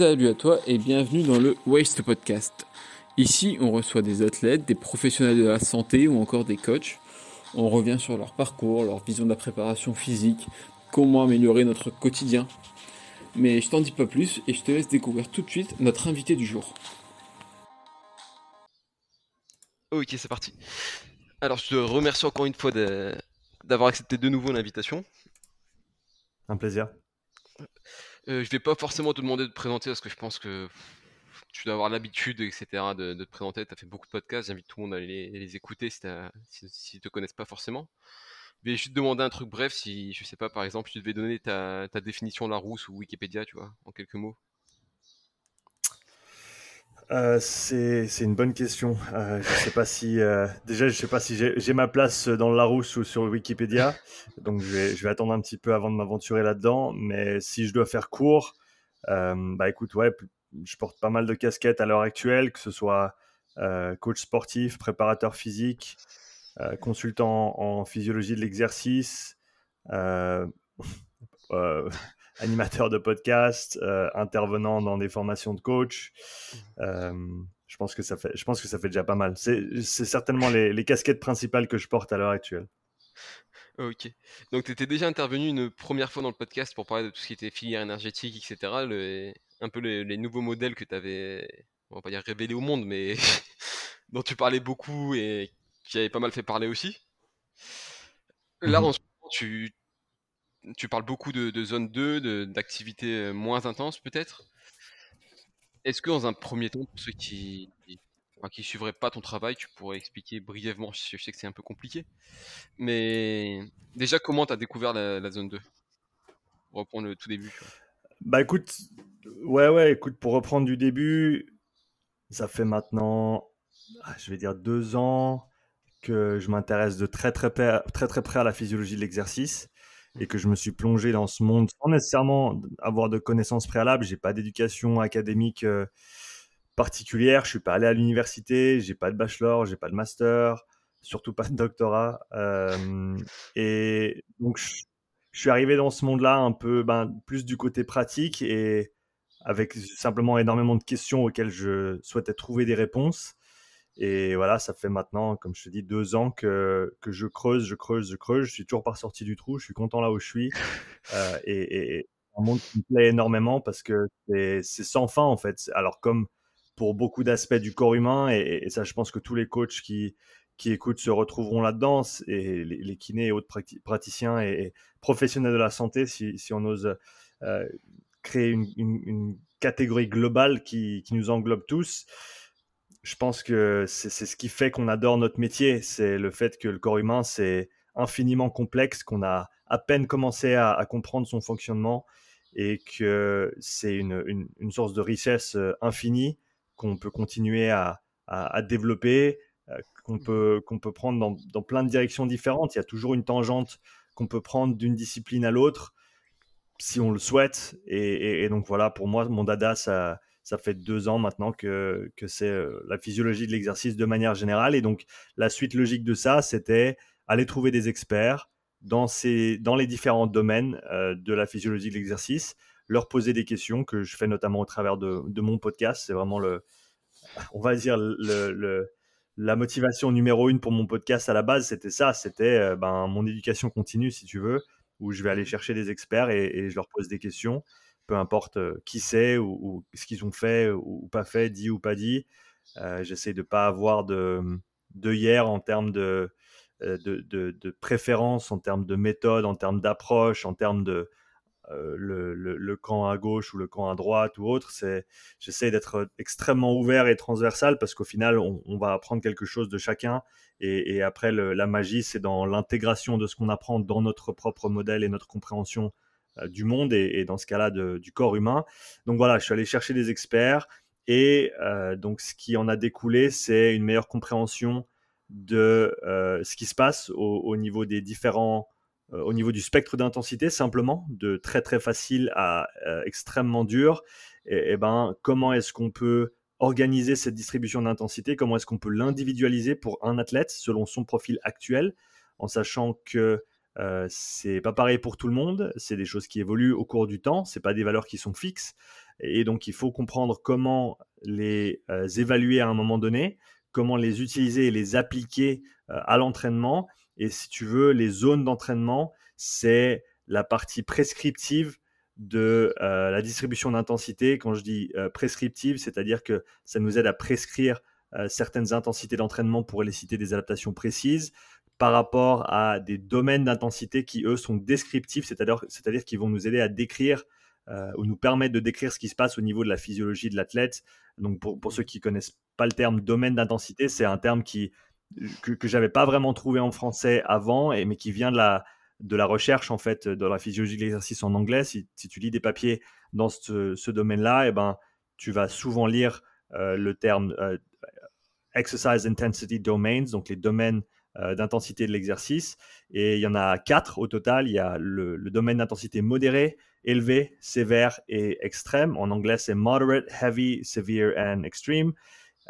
Salut à toi et bienvenue dans le Waste Podcast. Ici, on reçoit des athlètes, des professionnels de la santé ou encore des coachs. On revient sur leur parcours, leur vision de la préparation physique, comment améliorer notre quotidien. Mais je t'en dis pas plus et je te laisse découvrir tout de suite notre invité du jour. Ok, c'est parti. Alors, je te remercie encore une fois d'avoir accepté de nouveau l'invitation. Un plaisir. Euh, je vais pas forcément te demander de te présenter parce que je pense que tu dois avoir l'habitude, etc., de, te présenter. Tu as fait beaucoup de podcasts, j'invite tout le monde à les, écouter si, ils ne te connaissent pas forcément. Je vais juste te demander un truc bref, si, je sais pas, par exemple, tu devais donner ta, ta définition de la roue ou Wikipédia, tu vois, en quelques mots. Euh, c'est une bonne question. Euh, je sais pas si euh, déjà je sais pas si j'ai ma place dans Larousse ou sur Wikipédia, donc je vais, je vais attendre un petit peu avant de m'aventurer là-dedans. Mais si je dois faire court, bah écoute ouais, je porte pas mal de casquettes à l'heure actuelle, que ce soit coach sportif, préparateur physique, consultant en physiologie de l'exercice. animateur de podcast, euh, intervenant dans des formations de coach. Mmh. Euh, je pense que ça fait, je pense que ça fait déjà pas mal. C'est certainement les, casquettes principales que je porte à l'heure actuelle. Ok. Donc, tu étais déjà intervenu une première fois dans le podcast pour parler de tout ce qui était filière énergétique, etc. un peu les, nouveaux modèles que tu avais, on va pas dire révélés au monde, mais dont tu parlais beaucoup et qui avaient pas mal fait parler aussi. Là, mmh en ce moment, tu, tu parles beaucoup de, zone 2, d'activités euh, moins intenses peut-être. Est-ce que dans un premier temps, pour ceux qui ne suivraient pas ton travail, tu pourrais expliquer brièvement, je sais que c'est un peu compliqué, mais déjà comment tu as découvert la, zone 2 Pour reprendre le tout début. Bah écoute, ouais ouais, écoute, pour reprendre du début, ça fait maintenant, ah, je vais dire deux ans que je m'intéresse de très très, très très près à la physiologie de l'exercice et que je me suis plongé dans ce monde sans nécessairement avoir de connaissances préalables. J'ai pas d'éducation académique euh, particulière. Je suis pas allé à l'université. J'ai pas de bachelor, j'ai pas de master, surtout pas de doctorat. Euh, et donc je, suis arrivé dans ce monde-là un peu ben, plus du côté pratique et avec simplement énormément de questions auxquelles je souhaitais trouver des réponses. Et voilà, ça fait maintenant, comme je te dis, deux ans que, que je creuse, je creuse, je creuse. Je suis toujours pas sorti du trou. Je suis content là où je suis. Euh, et, et, un monde qui me plaît énormément parce que c'est sans fin en fait. Alors comme pour beaucoup d'aspects du corps humain, et, ça je pense que tous les coachs qui, qui écoutent se retrouveront là-dedans, et les, kinés et autres praticiens et, professionnels de la santé, si, si on ose euh, créer une, une, une, catégorie globale qui, qui nous englobe tous je pense que c'est ce qui fait qu'on adore notre métier. C'est le fait que le corps humain, c'est infiniment complexe, qu'on a à peine commencé à, comprendre son fonctionnement et que c'est une, une, source de richesse euh, infinie qu'on peut continuer à, à, développer, euh, qu'on peut, qu'on peut prendre dans, dans, plein de directions différentes. Il y a toujours une tangente qu'on peut prendre d'une discipline à l'autre si on le souhaite. Et, et, donc voilà, pour moi, mon dada, ça, ça fait deux ans maintenant que, que c'est euh, la physiologie de l'exercice de manière générale. Et donc, la suite logique de ça, c'était aller trouver des experts dans, ces, dans les différents domaines euh, de la physiologie de l'exercice, leur poser des questions que je fais notamment au travers de, de mon podcast. C'est vraiment le, on va dire, le, la motivation numéro une pour mon podcast à la base, c'était ça. C'était euh, ben, mon éducation continue, si tu veux, où je vais aller chercher des experts et je leur pose des questions peu importe qui c'est ou, ce qu'ils ont fait ou, pas fait, dit ou pas dit. J'essaie de ne pas avoir de, de hier en termes de, de, de, préférence, en termes de méthode, en termes d'approche, en termes de le, le, camp à gauche ou le camp à droite ou autre. J'essaie d'être extrêmement ouvert et transversal parce qu'au final, on, va apprendre quelque chose de chacun. Et, après, la magie, c'est dans l'intégration de ce qu'on apprend dans notre propre modèle et notre compréhension du monde et, dans ce cas-là du corps humain. Donc voilà, je suis allé chercher des experts et euh, donc ce qui en a découlé, c'est une meilleure compréhension de euh, ce qui se passe au, niveau des différents, au niveau du spectre d'intensité simplement, de très très facile à extrêmement dur. Et, et ben comment est-ce qu'on peut organiser cette distribution d'intensité? Comment est-ce qu'on peut l'individualiser pour un athlète selon son profil actuel, en sachant que euh, c'est pas pareil pour tout le monde, c'est des choses qui évoluent au cours du temps, c'est pas des valeurs qui sont fixes. Et donc, il faut comprendre comment les euh, évaluer à un moment donné, comment les utiliser et les appliquer euh, à l'entraînement. Et si tu veux, les zones d'entraînement, c'est la partie prescriptive de euh, la distribution d'intensité. Quand je dis prescriptive, c'est-à-dire que ça nous aide à prescrire certaines intensités d'entraînement pour les citer des adaptations précises par rapport à des domaines d'intensité qui, eux, sont descriptifs, c'est-à-dire, qu'ils vont nous aider à décrire euh, ou nous permettre de décrire ce qui se passe au niveau de la physiologie de l'athlète. Donc pour, ceux qui connaissent pas le terme domaine d'intensité, c'est un terme qui, que, que j'avais pas vraiment trouvé en français avant, mais qui vient de la, de la recherche en fait dans la physiologie de l'exercice en anglais. Si, tu lis des papiers dans ce, domaine-là, et eh ben, tu vas souvent lire euh, le terme euh, Exercise Intensity Domains, donc les domaines d'intensité de l'exercice. Et il y en a quatre au total. Il y a le, domaine d'intensité modéré, élevé, sévère et extrême. En anglais, c'est moderate, heavy, severe and extreme.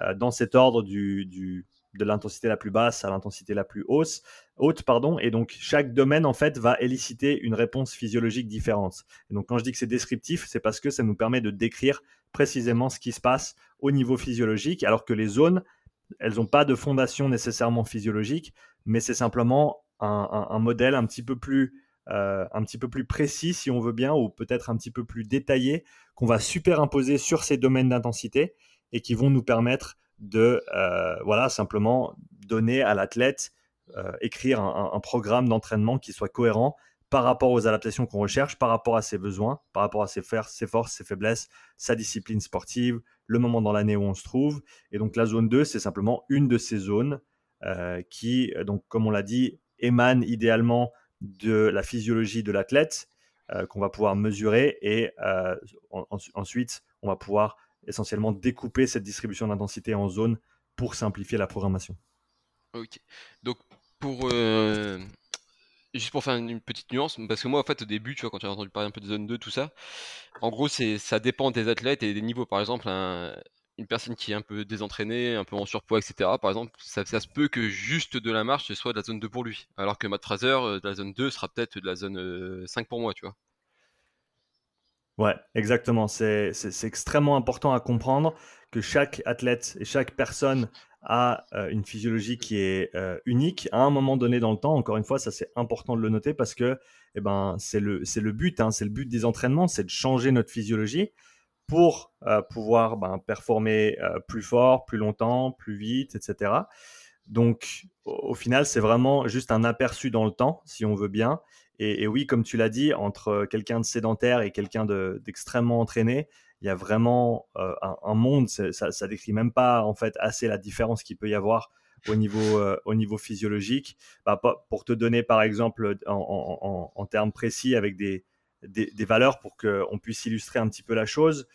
Euh, dans cet ordre du, de l'intensité la plus basse à l'intensité la plus haute, haute pardon. Et donc, chaque domaine, en fait, va éliciter une réponse physiologique différente. Et donc, quand je dis que c'est descriptif, c'est parce que ça nous permet de décrire précisément ce qui se passe au niveau physiologique, alors que les zones, elles n'ont pas de fondation nécessairement physiologique, mais c'est simplement un, modèle un petit peu plus euh, un petit peu plus précis, si on veut bien, ou peut-être un petit peu plus détaillé, qu'on va superimposer sur ces domaines d'intensité et qui vont nous permettre de, euh, voilà, simplement donner à l'athlète, euh, écrire un, programme d'entraînement qui soit cohérent par rapport aux adaptations qu'on recherche, par rapport à ses besoins, par rapport à ses, ses forces, ses faiblesses, sa discipline sportive, le moment dans l'année où on se trouve. Et donc la zone 2, c'est simplement une de ces zones qui, donc comme on l'a dit, émane idéalement de la physiologie de l'athlète euh, qu'on va pouvoir mesurer et euh, ensuite on va pouvoir essentiellement découper cette distribution d'intensité en zones pour simplifier la programmation. Ok. Donc pour euh, juste pour faire une petite nuance, parce que moi en fait au début, tu vois, quand as entendu parler un peu de zone 2, tout ça, en gros c'est ça dépend des athlètes et des niveaux. Par exemple, un, une personne qui est un peu désentraînée, un peu en surpoids, etc., par exemple, ça, se peut que juste de la marche, ce soit de la zone 2 pour lui. Alors que Matt Fraser, euh, de la zone 2, sera peut-être de la zone 5 euh, pour moi, tu vois. Ouais, exactement. C'est extrêmement important à comprendre que chaque athlète et chaque personne a euh, une physiologie qui est unique à un moment donné dans le temps. Encore une fois, ça c'est important de le noter parce que eh ben, c'est le, le but, hein, c'est le but des entraînements, c'est de changer notre physiologie pour euh, pouvoir ben, performer euh, plus fort, plus longtemps, plus vite, etc. Donc, au, final, c'est vraiment juste un aperçu dans le temps, si on veut bien. Et, oui, comme tu l'as dit, entre quelqu'un de sédentaire et quelqu'un d'extrêmement entraîné, il y a vraiment euh, un, monde. Ça, ça décrit même pas en fait assez la différence qu'il peut y avoir au niveau, au niveau physiologique. Bah, pour te donner par exemple en termes précis avec des, des, valeurs pour qu'on puisse illustrer un petit peu la chose.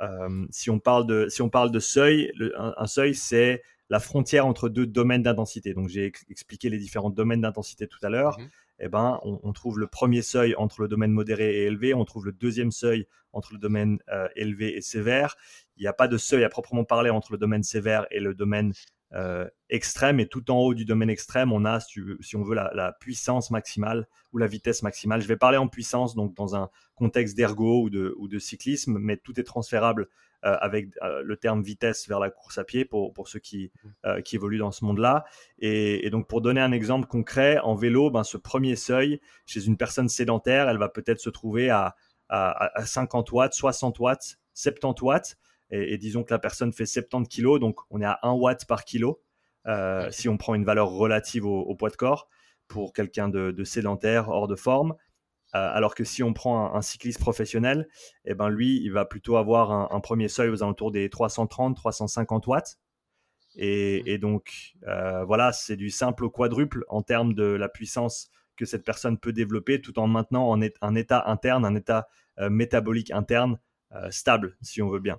Euh, si, on parle de, si on parle de seuil, un, seuil, c'est la frontière entre deux domaines d'intensité. Donc j'ai expliqué les différents domaines d'intensité tout à l'heure. Mhm. Eh ben, on, trouve le premier seuil entre le domaine modéré et élevé, on trouve le deuxième seuil entre le domaine euh, élevé et sévère. Il n'y a pas de seuil à proprement parler entre le domaine sévère et le domaine euh, extrême. Et tout en haut du domaine extrême, on a, si, on veut, la, puissance maximale ou la vitesse maximale. Je vais parler en puissance, donc dans un contexte d'ergo ou de, cyclisme, mais tout est transférable avec euh, le terme vitesse vers la course à pied pour, pour ceux qui, mmh. qui évoluent dans ce monde-là. Et, donc, pour donner un exemple concret, en vélo, ben, ce premier seuil, chez une personne sédentaire, elle va peut-être se trouver à, à, à 50 watts, 60 watts, 70 watts et, disons que la personne fait 70 kg, donc on est à 1 watt par kilo, euh, si on prend une valeur relative au, poids de corps, pour quelqu'un de, sédentaire, hors de forme. Euh, alors que si on prend un, cycliste professionnel, eh ben lui, il va plutôt avoir un, premier seuil aux alentours des 330-350 watts. Et, donc, euh, voilà, c'est du simple au quadruple en termes de la puissance que cette personne peut développer tout en maintenant un état interne, un état métabolique interne stable, si on veut bien.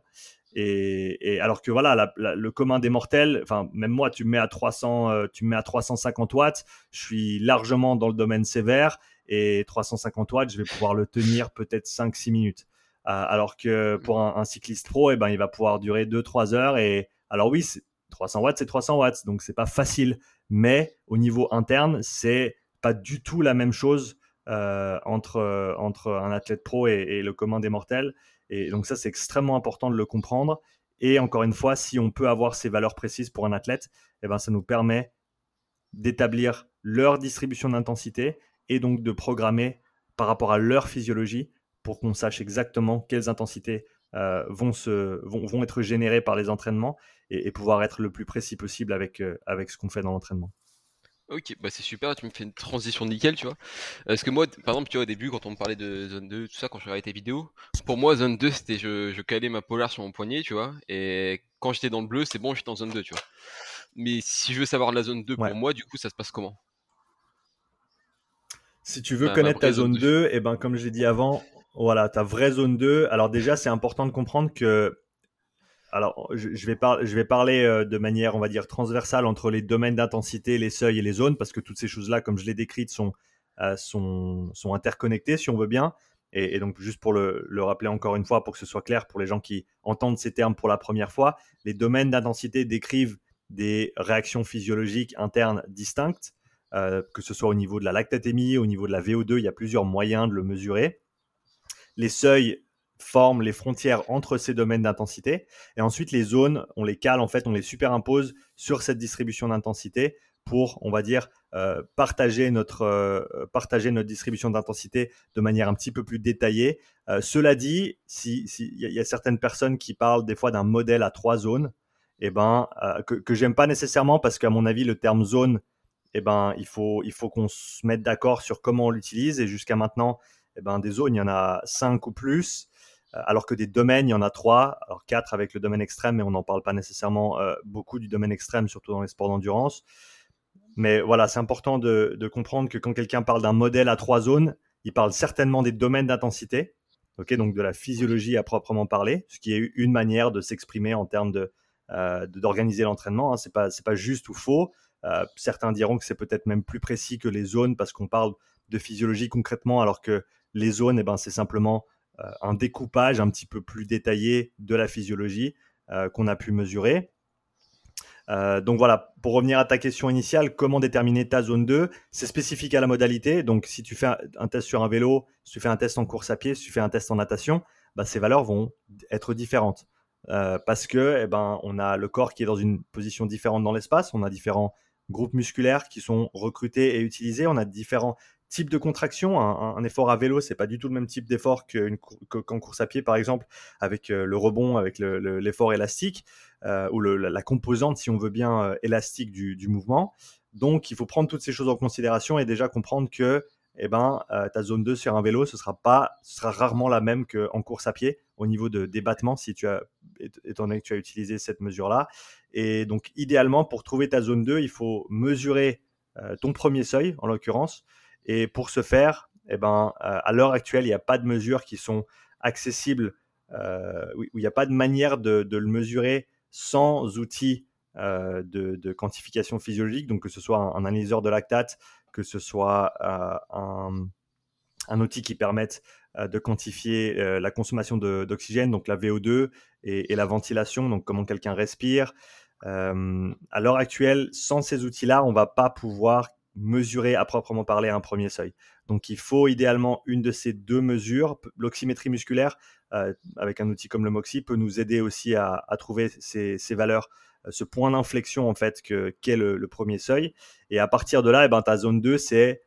Et, alors que voilà, le commun des mortels, enfin même moi, tu me mets à 300, euh, tu mets à 350 watts, je suis largement dans le domaine sévère et 350 watts, je vais pouvoir le tenir peut-être 5-6 minutes. Euh, alors que pour un, cycliste pro, eh ben, il va pouvoir durer 2-3 heures. Et alors oui, 300 watts, c'est 300 watts, donc c'est pas facile. Mais au niveau interne, c'est pas du tout la même chose euh, entre, entre un athlète pro et, le commun des mortels. Et donc ça, c'est extrêmement important de le comprendre. Et encore une fois, si on peut avoir ces valeurs précises pour un athlète, eh ben, ça nous permet d'établir leur distribution d'intensité et donc de programmer par rapport à leur physiologie pour qu'on sache exactement quelles intensités euh, vont, se, vont, vont, être générées par les entraînements et, pouvoir être le plus précis possible avec, euh, avec ce qu'on fait dans l'entraînement. Ok, bah c'est super, tu me fais une transition nickel, tu vois. Parce que moi, par exemple, tu vois, au début, quand on me parlait de zone 2, tout ça, quand je regardais tes vidéos, pour moi, zone 2, c'était je, je calais ma polar sur mon poignet, tu vois. Et quand j'étais dans le bleu, c'est bon, j'étais en zone 2, tu vois. Mais si je veux savoir la zone 2 pour moi, du coup, ça se passe comment? Si tu veux connaître ta zone 2, et eh ben, comme j'ai dit avant, voilà, ta vraie zone 2. Alors déjà, c'est important de comprendre que alors, je, vais, je vais parler euh, de manière, on va dire, transversale entre les domaines d'intensité, les seuils et les zones, parce que toutes ces choses-là, comme je l'ai décrites, sont, euh, sont, sont, interconnectées, si on veut bien. Et, donc, juste pour le, le, rappeler encore une fois, pour que ce soit clair pour les gens qui entendent ces termes pour la première fois, les domaines d'intensité décrivent des réactions physiologiques internes distinctes, que ce soit au niveau de la lactatémie, au niveau de la VO2, il y a plusieurs moyens de le mesurer. Les seuils forment les frontières entre ces domaines d'intensité. Et ensuite, les zones, on les cale, en fait, on les superimpose sur cette distribution d'intensité pour, on va dire, euh, partager, notre, euh, partager notre distribution d'intensité de manière un petit peu plus détaillée. Euh, cela dit, s'il si, y, y, a certaines personnes qui parlent des fois d'un modèle à trois zones, eh ben, que, que j'aime pas nécessairement parce qu'à mon avis, le terme zone, eh ben, il faut, il faut qu'on se mette d'accord sur comment on l'utilise. Et jusqu'à maintenant, eh ben, des zones, il y en a cinq ou plus. Euh, alors que des domaines, il y en a trois, alors quatre avec le domaine extrême, mais on n'en parle pas nécessairement euh, beaucoup du domaine extrême, surtout dans les sports d'endurance. Mais voilà, c'est important de, comprendre que quand quelqu'un parle d'un modèle à trois zones, il parle certainement des domaines d'intensité, ok, donc de la physiologie à proprement parler, ce qui est une manière de s'exprimer en termes euh, d'organiser l'entraînement. Hein. Pas c'est pas juste ou faux. Certains diront que c'est peut-être même plus précis que les zones parce qu'on parle de physiologie concrètement, alors que les zones, eh ben, c'est simplement euh, un découpage un petit peu plus détaillé de la physiologie euh, qu'on a pu mesurer. Euh, donc voilà, pour revenir à ta question initiale, comment déterminer ta zone 2 C'est spécifique à la modalité. Donc si tu fais un, test sur un vélo, si tu fais un test en course à pied, si tu fais un test en natation, bah, ces valeurs vont être différentes. parce que eh ben, on a le corps qui est dans une position différente dans l'espace, on a différents groupes musculaires qui sont recrutés et utilisés, on a différents type de contraction. Un, effort à vélo, c'est pas du tout le même type d'effort qu'en course à pied, par exemple, avec euh, le rebond, avec l'effort élastique, euh, ou la, composante, si on veut bien, euh, élastique du, mouvement. Donc, il faut prendre toutes ces choses en considération et déjà comprendre que eh ben, ta zone 2 sur un vélo, ce sera, pas, ce sera rarement la même qu'en course à pied au niveau de débattement, si tu as, étant donné que tu as utilisé cette mesure-là. Et donc, idéalement, pour trouver ta zone 2, il faut mesurer ton premier seuil, en l'occurrence, et pour ce faire, eh ben, euh, à l'heure actuelle, il n'y a pas de mesures qui sont accessibles, euh, où il n'y a pas de manière de, le mesurer sans outils euh, de, quantification physiologique, donc que ce soit un, analyseur de lactate, que ce soit un, outil qui permette de quantifier la consommation d'oxygène, donc la VO2, et, la ventilation, donc comment quelqu'un respire. à l'heure actuelle, sans ces outils-là, on ne va pas pouvoir mesurer à proprement parler un premier seuil. Donc il faut idéalement une de ces deux mesures. L'oxymétrie musculaire, euh, avec un outil comme le MOXIE, peut nous aider aussi à, trouver ces, valeurs, euh, ce point d'inflexion en fait qu'est le, premier seuil. Et à partir de là, eh ben, ta zone 2, c'est,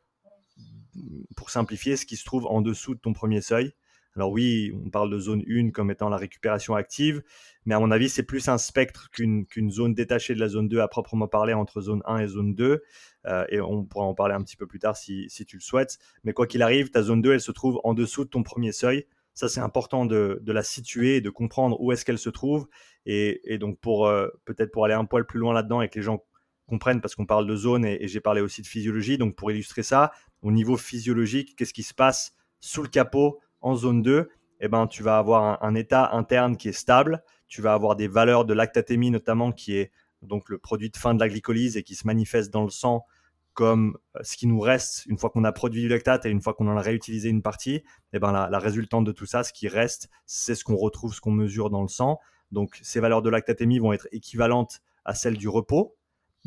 pour simplifier, ce qui se trouve en dessous de ton premier seuil. Alors oui, on parle de zone 1 comme étant la récupération active, mais à mon avis, c'est plus un spectre qu'une zone détachée de la zone 2 à proprement parler entre zone 1 et zone 2. Euh, et on pourra en parler un petit peu plus tard si, tu le souhaites. Mais quoi qu'il arrive, ta zone 2, elle se trouve en dessous de ton premier seuil. Ça, c'est important de, la situer et de comprendre où est-ce qu'elle se trouve. Et, donc, euh, peut-être pour aller un poil plus loin là-dedans et que les gens comprennent, parce qu'on parle de zone et j'ai parlé aussi de physiologie. Donc, pour illustrer ça, au niveau physiologique, qu'est-ce qui se passe sous le capot en zone 2, eh ben, tu vas avoir un, état interne qui est stable, tu vas avoir des valeurs de lactatémie notamment qui est donc le produit de fin de la glycolyse et qui se manifeste dans le sang comme euh, ce qui nous reste une fois qu'on a produit du lactate et une fois qu'on en a réutilisé une partie, eh ben la, résultante de tout ça, ce qui reste, c'est ce qu'on retrouve, ce qu'on mesure dans le sang. Donc ces valeurs de lactatémie vont être équivalentes à celles du repos.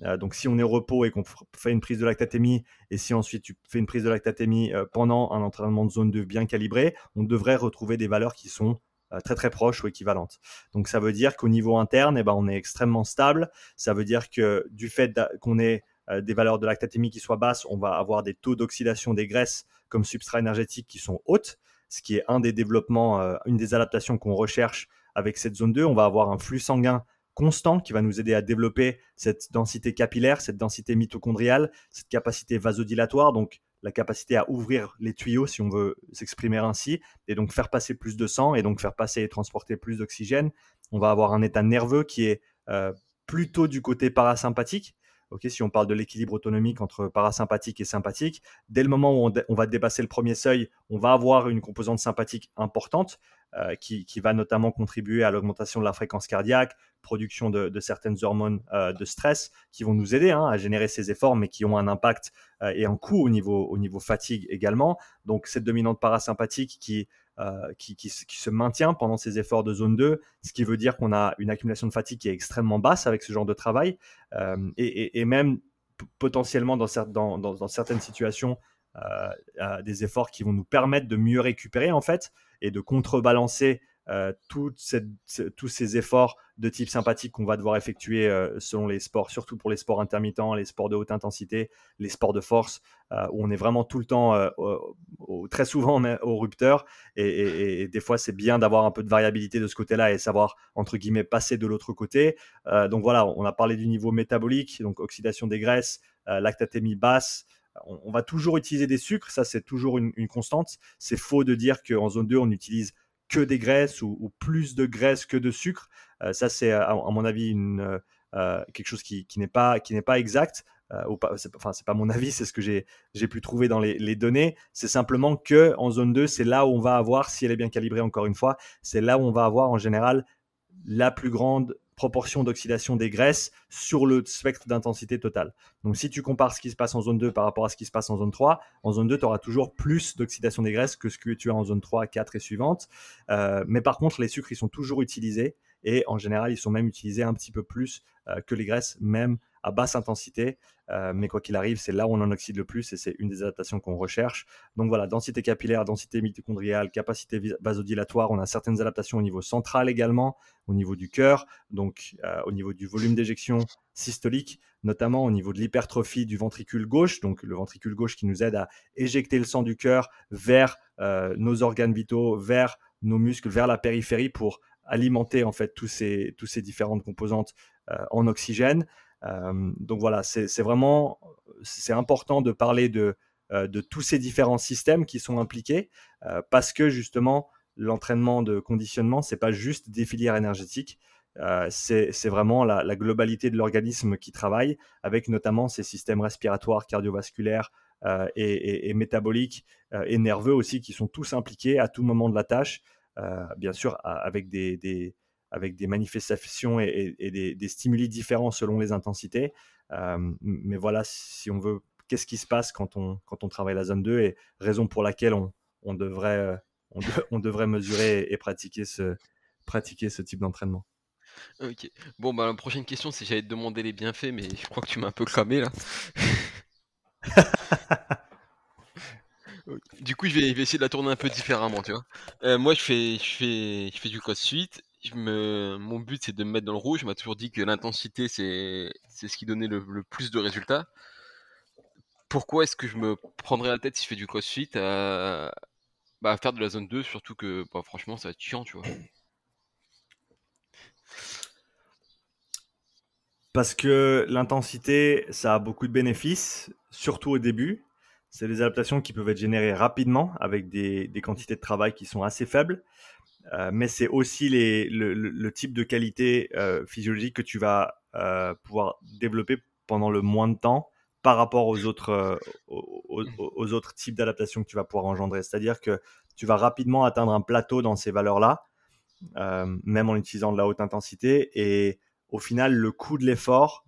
Euh, donc, si on est au repos et qu'on fait une prise de lactatémie, et si ensuite tu fais une prise de lactatémie euh, pendant un entraînement de zone 2 bien calibré, on devrait retrouver des valeurs qui sont très très proches ou équivalentes. Donc ça veut dire qu'au niveau interne, eh ben, on est extrêmement stable. Ça veut dire que du fait qu'on ait des valeurs de lactatémie qui soient basses, on va avoir des taux d'oxydation des graisses comme substrat énergétique qui sont hautes, ce qui est un des développements, une des adaptations qu'on recherche avec cette zone 2. On va avoir un flux sanguin constant qui va nous aider à développer cette densité capillaire, cette densité mitochondriale, cette capacité vasodilatoire, donc la capacité à ouvrir les tuyaux, si on veut s'exprimer ainsi, et donc faire passer plus de sang et donc faire passer et transporter plus d'oxygène. On va avoir un état nerveux qui est euh, plutôt du côté parasympathique. Si on parle de l'équilibre autonomique entre parasympathique et sympathique, dès le moment où on, va dépasser le premier seuil, on va avoir une composante sympathique importante euh, qui, va notamment contribuer à l'augmentation de la fréquence cardiaque, production de, certaines hormones euh, de stress qui vont nous aider hein, à générer ces efforts, mais qui ont un impact euh, et un coût au niveau, au niveau fatigue également. Donc cette dominante parasympathique qui qui, se maintient pendant ces efforts de zone 2, ce qui veut dire qu'on a une accumulation de fatigue qui est extrêmement basse avec ce genre de travail, euh, et, même potentiellement dans, certaines situations, des efforts qui vont nous permettre de mieux récupérer en fait et de contrebalancer euh, tous ces efforts de type sympathique qu'on va devoir effectuer euh, selon les sports, surtout pour les sports intermittents, les sports de haute intensité, les sports de force, euh, où on est vraiment tout le temps, très souvent au rupteur. Et, des fois, c'est bien d'avoir un peu de variabilité de ce côté-là et savoir, entre guillemets, passer de l'autre côté. donc voilà, on a parlé du niveau métabolique, donc oxydation des graisses, lactatémie basse. On, va toujours utiliser des sucres, ça c'est toujours une, constante. C'est faux de dire qu'en zone 2, on utilise que des graisses ou, plus de graisses que de sucre. Euh, ça, c'est à, mon avis euh, quelque chose qui, n'est pas, qui pas exact. Euh, ou pas, enfin, c'est pas mon avis, c'est ce que j'ai, pu trouver dans les, les données. C'est simplement que en zone 2, c'est là où on va avoir, si elle est bien calibrée encore une fois, c'est là où on va avoir en général la plus grande proportion d'oxydation des graisses sur le spectre d'intensité totale. Donc si tu compares ce qui se passe en zone 2 par rapport à ce qui se passe en zone 3, en zone 2, tu auras toujours plus d'oxydation des graisses que ce que tu as en zone 3, 4 et suivante. Euh, mais par contre, les sucres, ils sont toujours utilisés et en général, ils sont même utilisés un petit peu plus euh, que les graisses, même à basse intensité. Euh, mais quoi qu'il arrive, c'est là où on en oxyde le plus et c'est une des adaptations qu'on recherche. Donc voilà, densité capillaire, densité mitochondriale, capacité vasodilatoire. On a certaines adaptations au niveau central également, au niveau du cœur, donc euh, au niveau du volume d'éjection systolique, notamment au niveau de l'hypertrophie du ventricule gauche, donc le ventricule gauche qui nous aide à éjecter le sang du cœur vers euh, nos organes vitaux, vers nos muscles, vers la périphérie pour alimenter en fait tous ces, tous ces différentes composantes en oxygène. Euh, donc voilà, c'est vraiment c'est important de parler de, euh, de tous ces différents systèmes qui sont impliqués euh, parce que justement l'entraînement de conditionnement c'est pas juste des filières énergétiques c'est vraiment la, globalité de l'organisme qui travaille, avec notamment ces systèmes respiratoires, cardiovasculaires et, métaboliques et nerveux aussi, qui sont tous impliqués à tout moment de la tâche, bien sûr avec des, avec des manifestations et, des, stimuli différents selon les intensités. Euh, mais voilà, si on veut, qu'est-ce qui se passe quand on, quand on travaille la zone 2 et raison pour laquelle on, on devrait, euh, on, devrait mesurer et, pratiquer ce, pratiquer ce type d'entraînement? Ok. Bon, bah, la prochaine question, c'est j'allais te demander les bienfaits, mais je crois que tu m'as un peu cramé là. Du coup, je vais, essayer de la tourner un peu différemment, tu vois. Euh, moi, je fais, je fais, je fais du crossfit mon but c'est de me mettre dans le rouge. Je m'a toujours dit que l'intensité c'est, c'est ce qui donnait le, plus de résultats. Pourquoi est-ce que je me prendrais la tête si je fais du crossfit à, bah, faire de la zone 2, surtout que bah, franchement ça va être chiant, tu vois. Parce que l'intensité, ça a beaucoup de bénéfices, surtout au début. C'est des adaptations qui peuvent être générées rapidement avec des, des quantités de travail qui sont assez faibles. Euh, mais c'est aussi le, type de qualité euh, physiologique que tu vas euh, pouvoir développer pendant le moins de temps par rapport aux autres, aux, autres types d'adaptations que tu vas pouvoir engendrer. C'est-à-dire que tu vas rapidement atteindre un plateau dans ces valeurs-là, même en utilisant de la haute intensité. Et au final, le coût de l'effort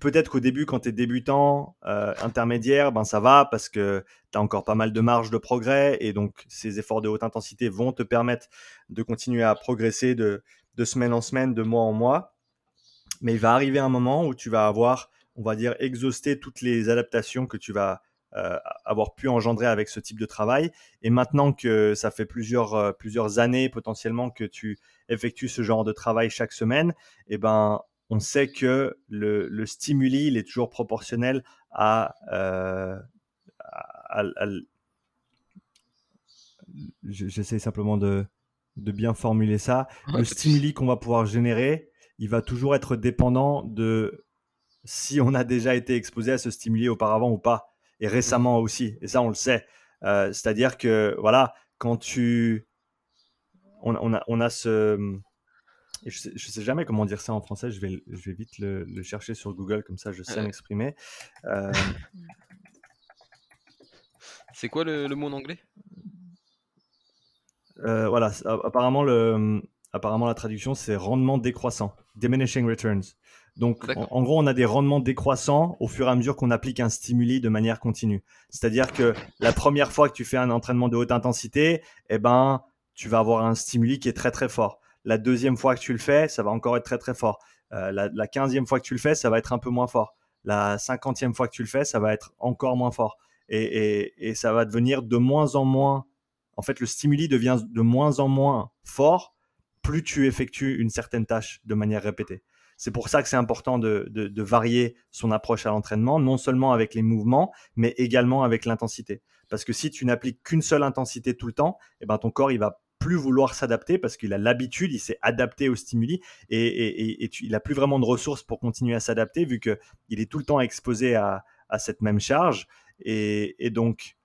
Peut-être qu'au début, quand tu es débutant, euh, intermédiaire, ben ça va parce que tu as encore pas mal de marge de progrès et donc ces efforts de haute intensité vont te permettre de continuer à progresser de, semaine en semaine, de mois en mois. Mais il va arriver un moment où tu vas avoir, on va dire, exhausté toutes les adaptations que tu vas avoir pu engendrer avec ce type de travail. Et maintenant que ça fait plusieurs, plusieurs années potentiellement que tu effectues ce genre de travail chaque semaine, eh ben, on sait que le, le stimuli, il est toujours proportionnel à, j'essaie simplement de, de, bien formuler ça. Le stimuli qu'on va pouvoir générer, il va toujours être dépendant de si on a déjà été exposé à ce stimuli auparavant ou pas, et récemment aussi. Et ça, on le sait. Euh, c'est-à-dire que, voilà, quand tu... On, a, on a ce... je sais, sais jamais comment dire ça en français, je vais, je vais vite le, chercher sur Google, comme ça je sais m'exprimer. Euh, C'est quoi le, mot en anglais? Euh, Voilà, apparemment, le, apparemment la traduction c'est rendement décroissant, diminishing returns. Donc en, gros, on a des rendements décroissants au fur et à mesure qu'on applique un stimuli de manière continue. C'est-à-dire que la première fois que tu fais un entraînement de haute intensité, eh ben, tu vas avoir un stimuli qui est très très fort. La deuxième fois que tu le fais, ça va encore être très très fort. Euh, la, quinzième fois que tu le fais, ça va être un peu moins fort. La cinquantième fois que tu le fais, ça va être encore moins fort et, ça va devenir de moins en moins. En fait, le stimuli devient de moins en moins fort plus tu effectues une certaine tâche de manière répétée. C'est pour ça que c'est important de, varier son approche à l'entraînement, non seulement avec les mouvements, mais également avec l'intensité. Parce que si tu n'appliques qu'une seule intensité tout le temps, eh ben ton corps il va plus vouloir s'adapter parce qu'il a l'habitude, il s'est adapté au stimuli et, il n'a plus vraiment de ressources pour continuer à s'adapter vu qu'il est tout le temps exposé à cette même charge. Et, donc,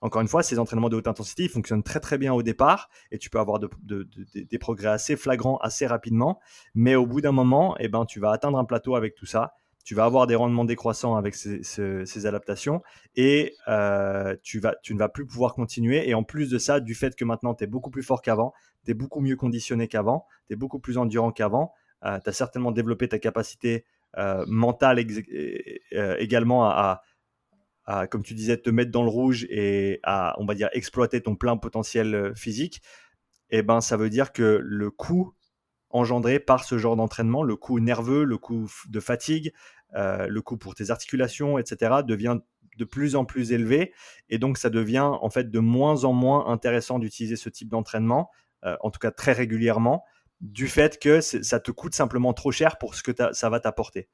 encore une fois, ces entraînements de haute intensité, fonctionnent très très bien au départ et tu peux avoir des progrès assez flagrants assez rapidement. Mais au bout d'un moment, eh ben, tu vas atteindre un plateau avec tout ça. Tu vas avoir des rendements décroissants avec ces, adaptations et euh, tu, ne vas plus pouvoir continuer. Et en plus de ça, du fait que maintenant tu es beaucoup plus fort qu'avant, tu es beaucoup mieux conditionné qu'avant, tu es beaucoup plus endurant qu'avant, euh, tu as certainement développé ta capacité euh, mentale également à comme tu disais, te mettre dans le rouge et à, on va dire, exploiter ton plein potentiel physique, eh ben, ça veut dire que le coût engendré par ce genre d'entraînement, le coût nerveux, le coût de fatigue, euh, le coût pour tes articulations, etc., devient de plus en plus élevé. Et donc, ça devient en fait de moins en moins intéressant d'utiliser ce type d'entraînement, euh, en tout cas très régulièrement, du fait que ça te coûte simplement trop cher pour ce que ça va t'apporter.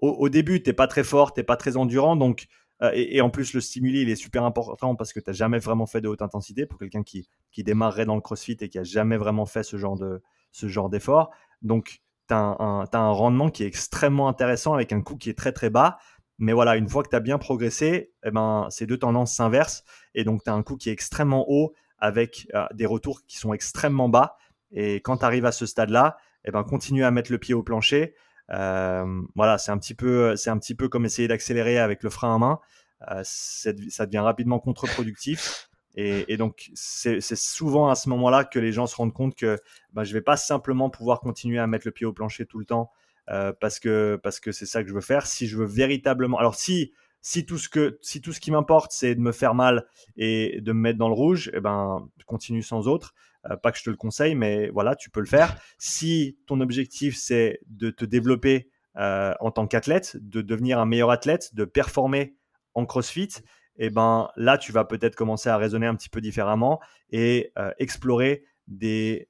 Au, début, tu n'es pas très fort, tu n'es pas très endurant, donc euh, et, en plus, le stimuli, il est super important parce que tu n'as jamais vraiment fait de haute intensité pour quelqu'un qui, qui démarrerait dans le crossfit et qui a jamais vraiment fait ce genre de ce genre d'effort. Donc, tu as, un rendement qui est extrêmement intéressant avec un coût qui est très très bas. Mais voilà, une fois que tu as bien progressé, eh ben, ces deux tendances s'inversent. Et donc, tu as un coût qui est extrêmement haut avec euh, des retours qui sont extrêmement bas. Et quand tu arrives à ce stade-là, eh ben, continue à mettre le pied au plancher. Euh, voilà, c'est un petit peu, comme essayer d'accélérer avec le frein à main. Euh, ça devient rapidement contre-productif. Et, donc, c'est souvent à ce moment-là que les gens se rendent compte que ben, je ne vais pas simplement pouvoir continuer à mettre le pied au plancher tout le temps euh, parce que parce que c'est ça que je veux faire. Si je veux véritablement, alors si si tout ce que si tout ce qui m'importe c'est de me faire mal et de me mettre dans le rouge, eh ben continue sans autre. Euh, pas que je te le conseille, mais voilà, tu peux le faire. Si ton objectif, c'est de te développer euh, en tant qu'athlète, de devenir un meilleur athlète, de performer en CrossFit, eh ben là, tu vas peut-être commencer à raisonner un petit peu différemment et euh, explorer des,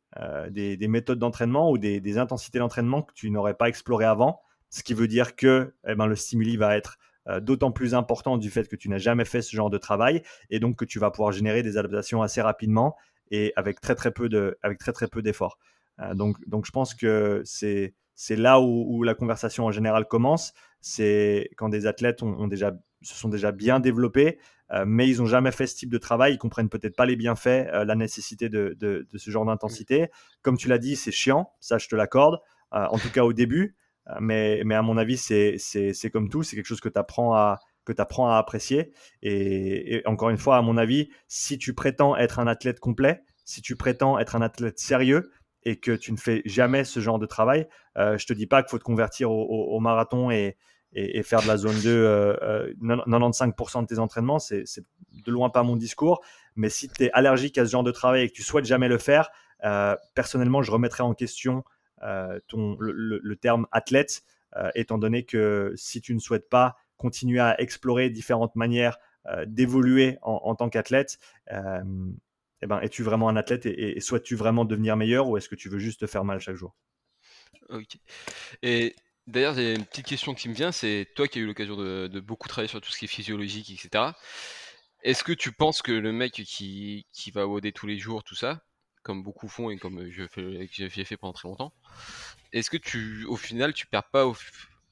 des, méthodes d'entraînement ou des, intensités d'entraînement que tu n'aurais pas explorées avant. Ce qui veut dire que eh ben, le stimuli va être d'autant plus important du fait que tu n'as jamais fait ce genre de travail et donc que tu vas pouvoir générer des adaptations assez rapidement et avec très très peu de, avec très très peu d'efforts. Euh, donc, donc je pense que c'est c'est là où, la conversation en général commence. C'est quand des athlètes ont, déjà, se sont déjà bien développés, euh, mais ils n'ont jamais fait ce type de travail. Ils comprennent peut-être pas les bienfaits, euh, la nécessité de, ce genre d'intensité. Comme tu l'as dit, c'est chiant, ça je te l'accorde, en tout cas au début. mais, mais à mon avis, c'est comme tout, c'est quelque chose que tu apprends à, que tu apprends à apprécier. Et, encore une fois, à mon avis, si tu prétends être un athlète complet, si tu prétends être un athlète sérieux et que tu ne fais jamais ce genre de travail, euh, je te dis pas qu'il faut te convertir au, marathon et, et, faire de la zone 2 euh, 95% euh, de tes entraînements. C'est de loin pas mon discours. Mais si tu es allergique à ce genre de travail et que tu souhaites jamais le faire, euh, personnellement, je remettrai en question ton, le, terme athlète, étant donné que si tu ne souhaites pas continuer à explorer différentes manières d'évoluer en, tant qu'athlète. Eh ben, es-tu vraiment un athlète et, souhaites-tu vraiment devenir meilleur ou est-ce que tu veux juste te faire mal chaque jour? Ok. Et d'ailleurs, j'ai une petite question qui me vient, c'est toi qui as eu l'occasion de, beaucoup travailler sur tout ce qui est physiologique, etc. Est-ce que tu penses que le mec qui, qui va WOD tous les jours, tout ça, comme beaucoup font et comme j'ai fait pendant très longtemps, est-ce que tu, au final, tu perds pas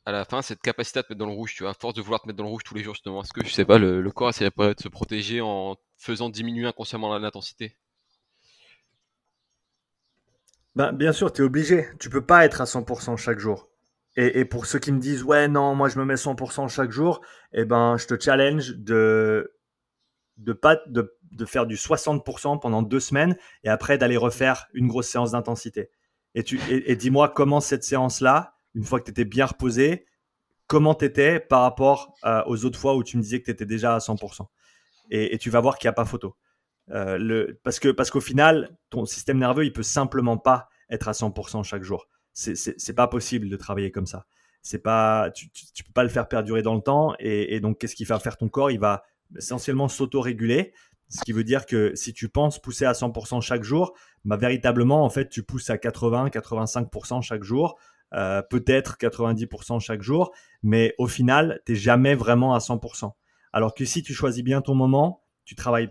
à la fin cette capacité à te mettre dans le rouge, tu vois, à force de vouloir te mettre dans le rouge tous les jours, justement? Est-ce que, je sais pas, le, le corps essaie de se protéger en faisant diminuer inconsciemment l'intensité? Ben, Bien sûr, tu es obligé. Tu peux pas être à 100% chaque jour. Et, pour ceux qui me disent, ouais, non, moi je me mets 100% chaque jour, eh ben, je te challenge de, de, pas, de, de faire du 60% pendant deux semaines et après d'aller refaire une grosse séance d'intensité. Et, dis-moi comment cette séance-là, une fois que tu étais bien reposé, comment tu étais par rapport euh, aux autres fois où tu me disais que tu étais déjà à 100%. Et, tu vas voir qu'il n'y a pas photo. Euh, parce que parce qu'au final, ton système nerveux, il peut simplement pas être à 100% chaque jour c'est pas possible de travailler comme ça. C'est pas, tu, tu, peux pas le faire perdurer dans le temps. Et, donc, qu'est-ce qu'il va faire ton corps? Il va essentiellement s'auto-réguler. Ce qui veut dire que si tu penses pousser à 100% chaque jour, bah, véritablement, en fait, tu pousses à 80-85% chaque jour, euh, peut-être 90% chaque jour, mais au final, tu n'es jamais vraiment à 100%. Alors que si tu choisis bien ton moment, tu travailles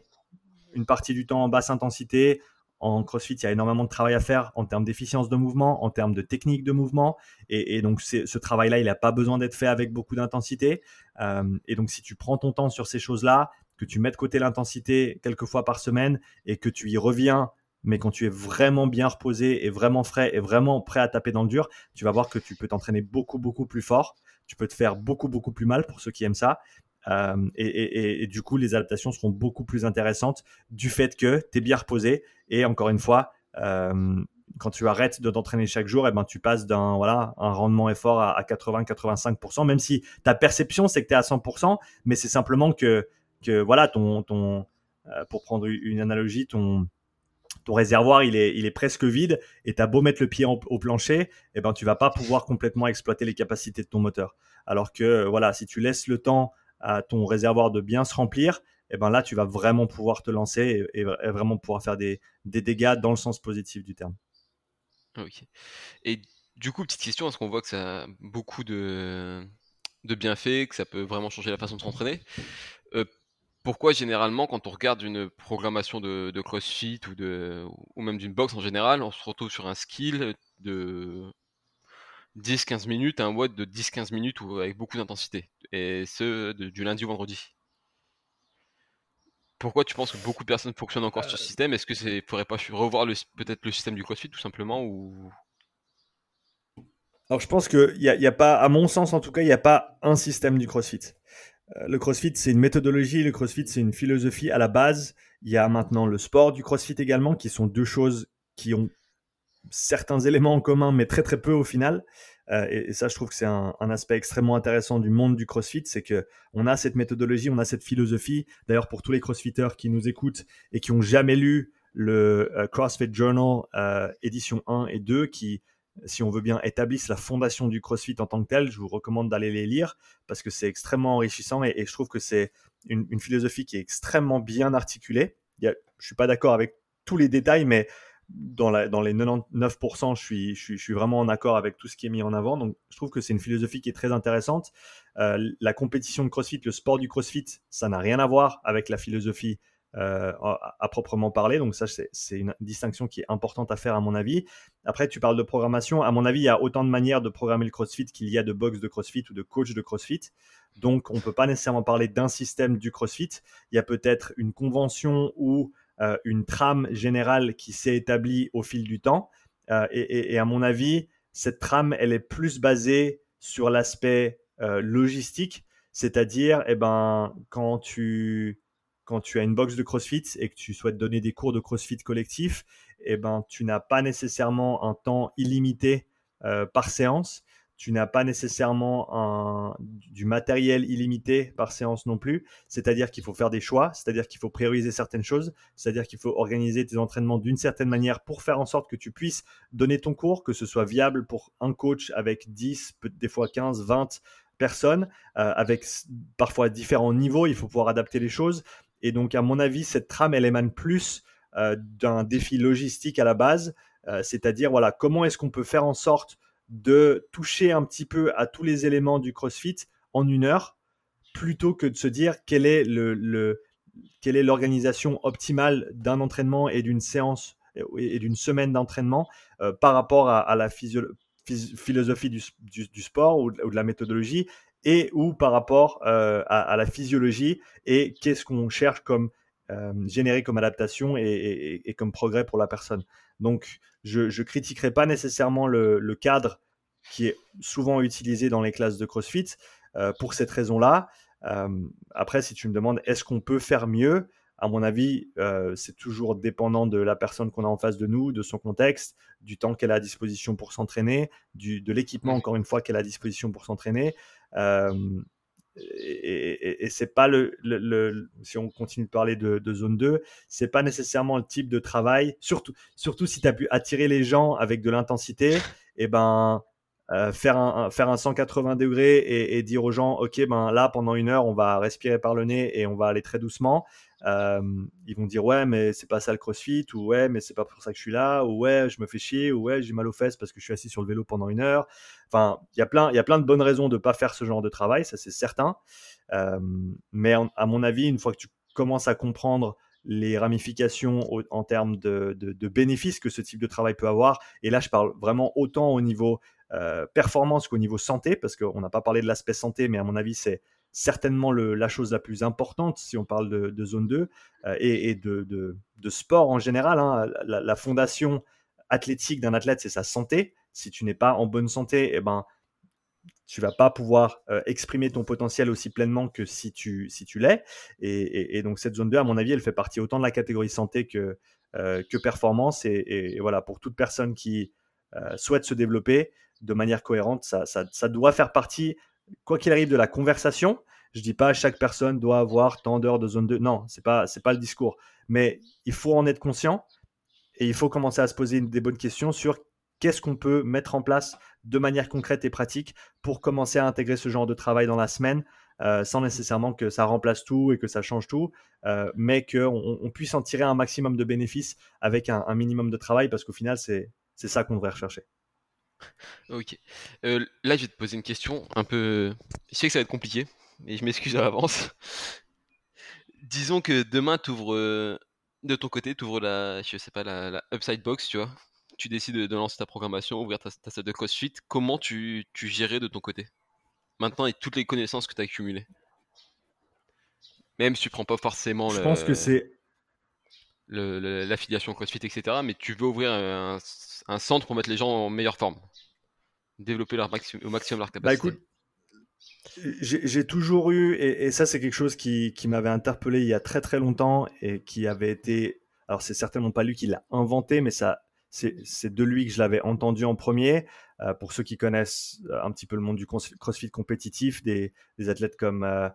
une partie du temps en basse intensité, en CrossFit, il y a énormément de travail à faire en termes d'efficience de mouvement, en termes de technique de mouvement. Et, donc, ce travail-là, il n'a pas besoin d'être fait avec beaucoup d'intensité. Euh, et donc, si tu prends ton temps sur ces choses-là, que tu mets de côté l'intensité quelques fois par semaine et que tu y reviens, mais quand tu es vraiment bien reposé et vraiment frais et vraiment prêt à taper dans le dur, tu vas voir que tu peux t'entraîner beaucoup, beaucoup plus fort. Tu peux te faire beaucoup, beaucoup plus mal pour ceux qui aiment ça. Euh, et, du coup, les adaptations seront beaucoup plus intéressantes du fait que tu es bien reposé. Et encore une fois, euh, quand tu arrêtes de t'entraîner chaque jour, et eh ben, tu passes d'un voilà, un rendement effort à, 80-85%, même si ta perception, c'est que tu es à 100%, mais c'est simplement que, que voilà, ton, ton, euh, pour prendre une analogie, ton, ton réservoir il est, il est presque vide et tu as beau mettre le pied au plancher, et eh ben, tu vas pas pouvoir complètement exploiter les capacités de ton moteur. Alors que voilà, si tu laisses le temps à ton réservoir de bien se remplir, et eh ben là, tu vas vraiment pouvoir te lancer et, vraiment pouvoir faire des, dégâts dans le sens positif du terme. Ok. Et du coup, petite question, parce qu'on voit que ça a beaucoup de, de bienfaits, que ça peut vraiment changer la façon de s'entraîner. Euh, pourquoi généralement, quand on regarde une programmation de, de CrossFit ou, de, ou même d'une boxe en général, on se retrouve sur un skill de 10-15 minutes, un WOD de 10-15 minutes ou avec beaucoup d'intensité. Et ce, du lundi au vendredi. Pourquoi tu penses que beaucoup de personnes fonctionnent encore sur ce euh. système? Est-ce que c'est faudrait pas revoir peut-être le système du CrossFit tout simplement ou? Alors je pense qu'il n'y a, y a pas, à mon sens en tout cas, il n'y a pas un système du CrossFit. Euh, le CrossFit, c'est une méthodologie, le CrossFit, c'est une philosophie à la base. Il y a maintenant le sport du CrossFit également, qui sont deux choses qui ont certains éléments en commun, mais très très peu au final. Euh, et, ça, je trouve que c'est un, aspect extrêmement intéressant du monde du CrossFit, c'est que on a cette méthodologie, on a cette philosophie. D'ailleurs, pour tous les CrossFitters qui nous écoutent et qui ont jamais lu le euh, CrossFit Journal euh, édition 1 et 2, qui, si on veut bien, établissent la fondation du CrossFit en tant que tel, je vous recommande d'aller les lire parce que c'est extrêmement enrichissant et, je trouve que c'est une, philosophie qui est extrêmement bien articulée. Il y je suis pas d'accord avec tous les détails, mais dans, les 99%, je suis, vraiment en accord avec tout ce qui est mis en avant. Donc, je trouve que c'est une philosophie qui est très intéressante. Euh, la compétition de CrossFit, le sport du CrossFit, ça n'a rien à voir avec la philosophie euh, à, proprement parler. Donc, ça, c'est une distinction qui est importante à faire, à mon avis. Après, tu parles de programmation. À mon avis, il y a autant de manières de programmer le CrossFit qu'il y a de box de CrossFit ou de coach de CrossFit. Donc, on ne peut pas nécessairement parler d'un système du CrossFit. Il y a peut-être une convention ou euh, une trame générale qui s'est établie au fil du temps. Euh, et, à mon avis, cette trame, elle est plus basée sur l'aspect euh, logistique, c'est-à-dire, eh ben, quand tu quand tu as une box de CrossFit et que tu souhaites donner des cours de CrossFit collectif, eh ben, tu n'as pas nécessairement un temps illimité par séance tu n'as pas nécessairement un, du matériel illimité par séance non plus. C'est-à-dire qu'il faut faire des choix, c'est-à-dire qu'il faut prioriser certaines choses, c'est-à-dire qu'il faut organiser tes entraînements d'une certaine manière pour faire en sorte que tu puisses donner ton cours, que ce soit viable pour un coach avec 10, des fois 15, 20 personnes avec parfois différents niveaux. Il faut pouvoir adapter les choses. Et donc, à mon avis, cette trame, elle émane plus d'un défi logistique à la base, c'est-à-dire voilà, comment est-ce qu'on peut faire en sorte de toucher un petit peu à tous les éléments du CrossFit en une heure, plutôt que de se dire quelle est le, quelle est l'organisation optimale d'un entraînement et d'une séance et d'une semaine d'entraînement par rapport à, la philosophie du, sport ou de, la méthodologie et ou par rapport à, la physiologie et qu'est-ce qu'on cherche comme euh, générer comme adaptation et, comme progrès pour la personne. Donc, je ne critiquerai pas nécessairement le, cadre qui est souvent utilisé dans les classes de CrossFit euh, pour cette raison-là. Euh, après, si tu me demandes est-ce qu'on peut faire mieux, à mon avis, c'est toujours dépendant de la personne qu'on a en face de nous, de son contexte, du temps qu'elle a à disposition pour s'entraîner, de l'équipement, encore une fois, qu'elle a à disposition pour s'entraîner et, et, c'est pas le, si on continue de parler de, zone 2, c'est pas nécessairement le type de travail, surtout, surtout si tu as pu attirer les gens avec de l'intensité, et ben euh, faire, un, faire un 180 degrés et, dire aux gens, ok, ben là pendant une heure, on va respirer par le nez et on va aller très doucement. Euh, ils vont dire ouais, mais c'est pas ça le CrossFit, ou ouais, mais c'est pas pour ça que je suis là, ou ouais, je me fais chier, ou ouais, j'ai mal aux fesses parce que je suis assis sur le vélo pendant une heure. Enfin, il y a plein, de bonnes raisons de pas faire ce genre de travail, ça c'est certain. Euh, mais à mon avis, une fois que tu commences à comprendre les ramifications en termes de, de, bénéfices que ce type de travail peut avoir. Et là, je parle vraiment autant au niveau euh, performance qu'au niveau santé, parce qu'on n'a pas parlé de l'aspect santé, mais à mon avis, c'est certainement la chose la plus importante si on parle de, zone 2 euh, et, de, sport en général. Hein. La, fondation athlétique d'un athlète, c'est sa santé. Si tu n'es pas en bonne santé, eh ben, tu vas pas pouvoir euh, exprimer ton potentiel aussi pleinement que si tu, si tu l'es. Et, donc cette zone 2, à mon avis, elle fait partie autant de la catégorie santé que, euh, que performance. Et, voilà, pour toute personne qui souhaite se développer de manière cohérente, ça, ça doit faire partie quoi qu'il arrive de la conversation, je dis pas chaque personne doit avoir tant d'heures de zone 2. Non, c'est pas pas le discours. Mais il faut en être conscient et il faut commencer à se poser des bonnes questions sur qu'est-ce qu'on peut mettre en place de manière concrète et pratique pour commencer à intégrer ce genre de travail dans la semaine, euh, sans nécessairement que ça remplace tout et que ça change tout, euh, mais qu'on on puisse en tirer un maximum de bénéfices avec un, un minimum de travail, parce qu'au final, c'est ça qu'on devrait rechercher. Ok. Euh, là, je vais te poser une question un peu. Je sais que ça va être compliqué, mais je m'excuse à l'avance. Disons que demain, tu ouvres euh, de ton côté, tu ouvres la, je sais pas, la, Upside Box, tu vois. Tu décides de, lancer ta programmation, ouvrir ta, salle de CrossFit. Comment tu, tu gérais de ton côté? Maintenant, avec toutes les connaissances que tu as accumulées. Même si tu prends pas forcément Je pense que c'est l'affiliation CrossFit, etc. Mais tu veux ouvrir un, un centre pour mettre les gens en meilleure forme. Développer leur au maximum leur bah, capacité. j'ai toujours eu, et, ça c'est quelque chose qui, m'avait interpellé il y a très très longtemps et qui avait été, alors c'est certainement pas lui qui l'a inventé, mais ça, c'est de lui que je l'avais entendu en premier. Euh, pour ceux qui connaissent un petit peu le monde du CrossFit compétitif, des, athlètes comme euh,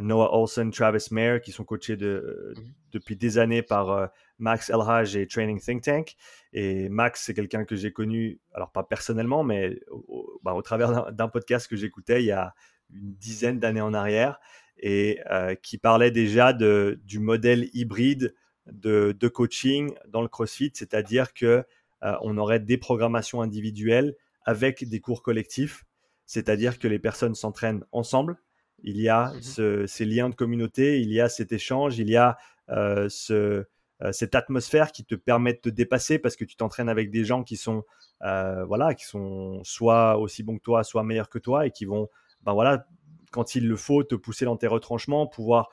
Noah Olsen, Travis Mayer, qui sont coachés de, mhm. depuis des années par Max Elhaj et Training Think Tank. Et Max, c'est quelqu'un que j'ai connu, alors pas personnellement, mais au, bah, travers d'un podcast que j'écoutais il y a une dizaine d'années en arrière et euh, qui parlait déjà de, du modèle hybride de, de, coaching dans le CrossFit, c'est-à-dire que euh, on aurait des programmations individuelles avec des cours collectifs, c'est-à-dire que les personnes s'entraînent ensemble. Il y a mmh ces liens de communauté, il y a cet échange, il y a euh, ce, euh, cette atmosphère qui te permet de te dépasser parce que tu t'entraînes avec des gens qui sont, euh, voilà, qui sont soit aussi bons que toi, soit meilleurs que toi et qui vont, ben voilà, quand il le faut, te pousser dans tes retranchements, pouvoir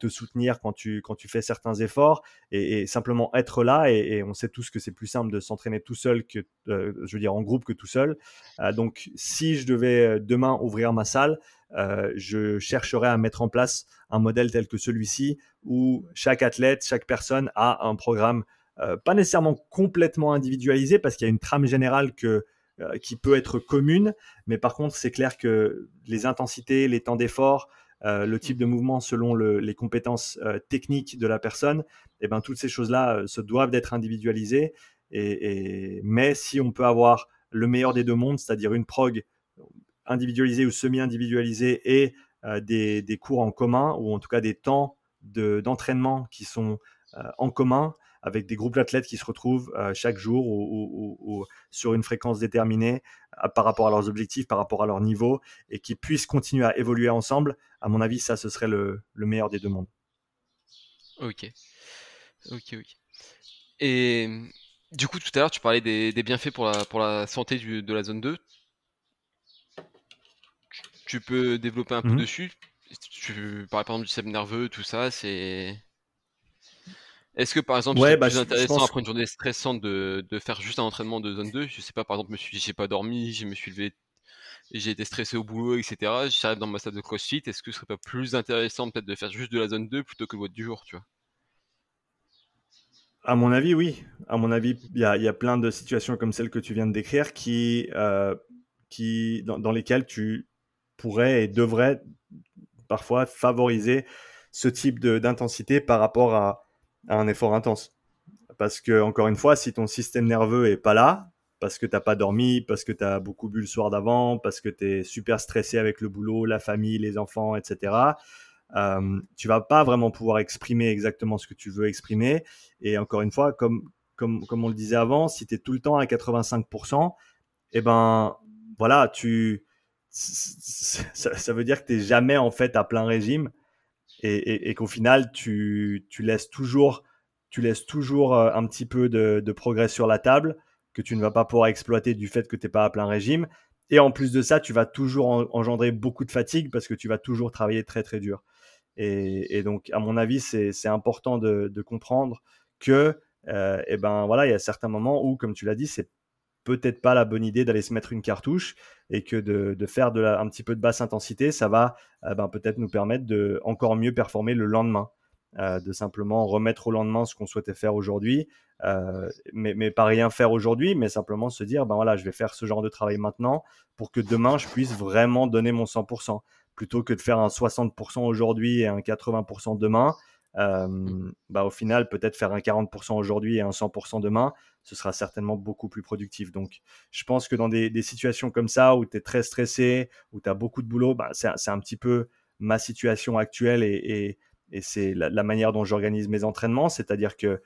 te soutenir quand tu, quand tu fais certains efforts et, simplement être là. Et, on sait tous que c'est plus simple de s'entraîner tout seul que, je veux dire, en groupe que tout seul. donc, si je devais demain ouvrir ma salle, je chercherais à mettre en place un modèle tel que celui-ci où chaque athlète, chaque personne a un programme euh, pas nécessairement complètement individualisé parce qu'il y a une trame générale euh, qui peut être commune, mais par contre c'est clair que les intensités, les temps d'effort, euh, le type de mouvement selon les compétences techniques de la personne, et eh ben, toutes ces choses-là se doivent d'être individualisées. Mais si on peut avoir le meilleur des deux mondes, c'est-à-dire une prog individualisés ou semi-individualisés et des, des, cours en commun, ou en tout cas des temps d'entraînement qui sont en commun avec des groupes d'athlètes qui se retrouvent chaque jour ou, sur une fréquence déterminée par rapport à leurs objectifs, par rapport à leur niveau, et qui puissent continuer à évoluer ensemble. À mon avis, ça, ce serait le, meilleur des deux mondes. Ok. Ok, ok. Et du coup, tout à l'heure, tu parlais des, bienfaits pour la santé de la zone 2. Tu peux développer un peu mmh dessus Tu par exemple du système nerveux, tout ça, c'est. Est-ce que par exemple, c'est bah, plus intéressant après une journée stressante de, faire juste un entraînement de zone 2 Je sais pas, par exemple, je j'ai pas dormi, je me suis levé, j'ai été stressé au boulot, etc. J'arrive dans ma salle de crossfit. Est-ce que ce serait pas plus intéressant peut-être de faire juste de la zone 2 plutôt que le vote du jour, tu vois? À mon avis, oui. À mon avis, il y, a, plein de situations comme celle que tu viens de décrire qui, euh, qui, dans, lesquelles tu pourrais et devrais parfois favoriser ce type d'intensité par rapport à, un effort intense. Parce que, encore une fois, si ton système nerveux est pas là, parce que tu n'as pas dormi, parce que tu as beaucoup bu le soir d'avant, parce que tu es super stressé avec le boulot, la famille, les enfants, etc., euh, tu vas pas vraiment pouvoir exprimer exactement ce que tu veux exprimer. Et encore une fois, comme, comme, comme on le disait avant, si tu es tout le temps à 85%, eh ben voilà, tu, ça, veut dire que tu n'es jamais en fait à plein régime et, et, qu'au final, tu, laisses toujours, tu laisses toujours euh, un petit peu de, progrès sur la table que tu ne vas pas pouvoir exploiter du fait que tu n'es pas à plein régime. Et en plus de ça, tu vas toujours engendrer beaucoup de fatigue parce que tu vas toujours travailler très très dur. Et, donc, à mon avis, c'est important de, comprendre que, euh, eh ben voilà, il y a certains moments où, comme tu l'as dit, c'est peut-être pas la bonne idée d'aller se mettre une cartouche et que de, faire un petit peu de basse intensité, ça va eh ben, peut-être nous permettre de encore mieux performer le lendemain. Euh, de simplement remettre au lendemain ce qu'on souhaitait faire aujourd'hui, euh, mais, mais, pas rien faire aujourd'hui, mais simplement se dire, ben voilà, je vais faire ce genre de travail maintenant pour que demain, je puisse vraiment donner mon 100% plutôt que de faire un 60% aujourd'hui et un 80% demain, euh, bah, au final, peut-être faire un 40% aujourd'hui et un 100% demain, ce sera certainement beaucoup plus productif. Donc, je pense que dans des, situations comme ça, où tu es très stressé, où tu as beaucoup de boulot, bah, c'est un petit peu ma situation actuelle et, c'est la, la, manière dont j'organise mes entraînements. C'est-à-dire que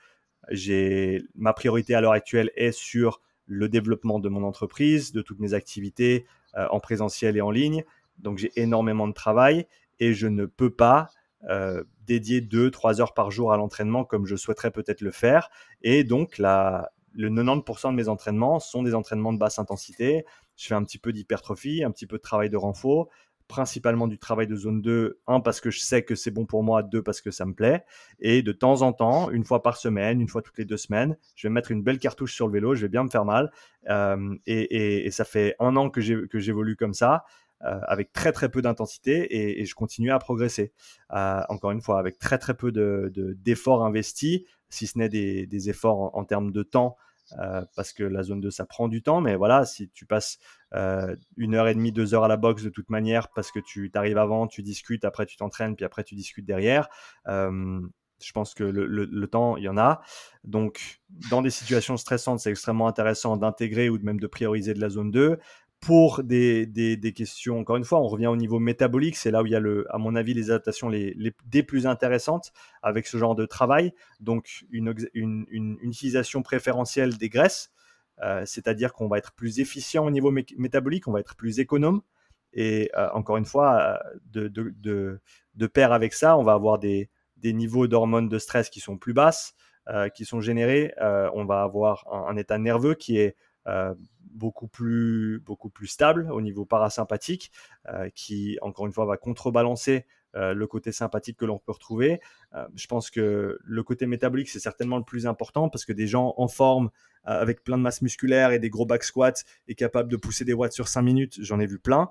j'ai ma priorité à l'heure actuelle est sur le développement de mon entreprise, de toutes mes activités euh, en présentiel et en ligne. Donc j'ai énormément de travail et je ne peux pas euh, dédier 2-3 heures par jour à l'entraînement comme je souhaiterais peut-être le faire. Et donc le 90% de mes entraînements sont des entraînements de basse intensité. Je fais un petit peu d'hypertrophie, un petit peu de travail de renfort, principalement du travail de zone 2, un parce que je sais que c'est bon pour moi, deux parce que ça me plaît. Et de temps en temps, une fois par semaine, une fois toutes les deux semaines, je vais mettre une belle cartouche sur le vélo, je vais bien me faire mal. Euh, et, et, ça fait un an que j'évolue comme ça. Euh, avec très très peu d'intensité et, je continue à progresser. Euh, encore une fois, avec très très peu d'efforts de, investis, si ce n'est des, efforts en, termes de temps, euh, parce que la zone 2 ça prend du temps, mais voilà, si tu passes une heure et demie, deux heures à la boxe de toute manière, parce que tu arrives avant, tu discutes, après tu t'entraînes, puis après tu discutes derrière. je pense que le, le, temps, il y en a. Donc, dans des situations stressantes, c'est extrêmement intéressant d'intégrer ou même de prioriser de la zone 2 pour des, questions, encore une fois, on revient au niveau métabolique, c'est là où il y a, à mon avis, les adaptations les, plus intéressantes avec ce genre de travail. Donc, une, utilisation préférentielle des graisses, euh, c'est-à-dire qu'on va être plus efficient au niveau métabolique, on va être plus économe. Et euh, encore une fois, euh, de, pair avec ça, on va avoir des, niveaux d'hormones de stress qui sont plus basses, qui sont générés. on va avoir un, état nerveux qui est beaucoup plus, beaucoup plus stable au niveau parasympathique, euh, qui, encore une fois, va contrebalancer euh, le côté sympathique que l'on peut retrouver. je pense que le côté métabolique, c'est certainement le plus important parce que des gens en forme, avec plein de masse musculaire et des gros back squats et capables de pousser des watts sur 5 minutes, j'en ai vu plein.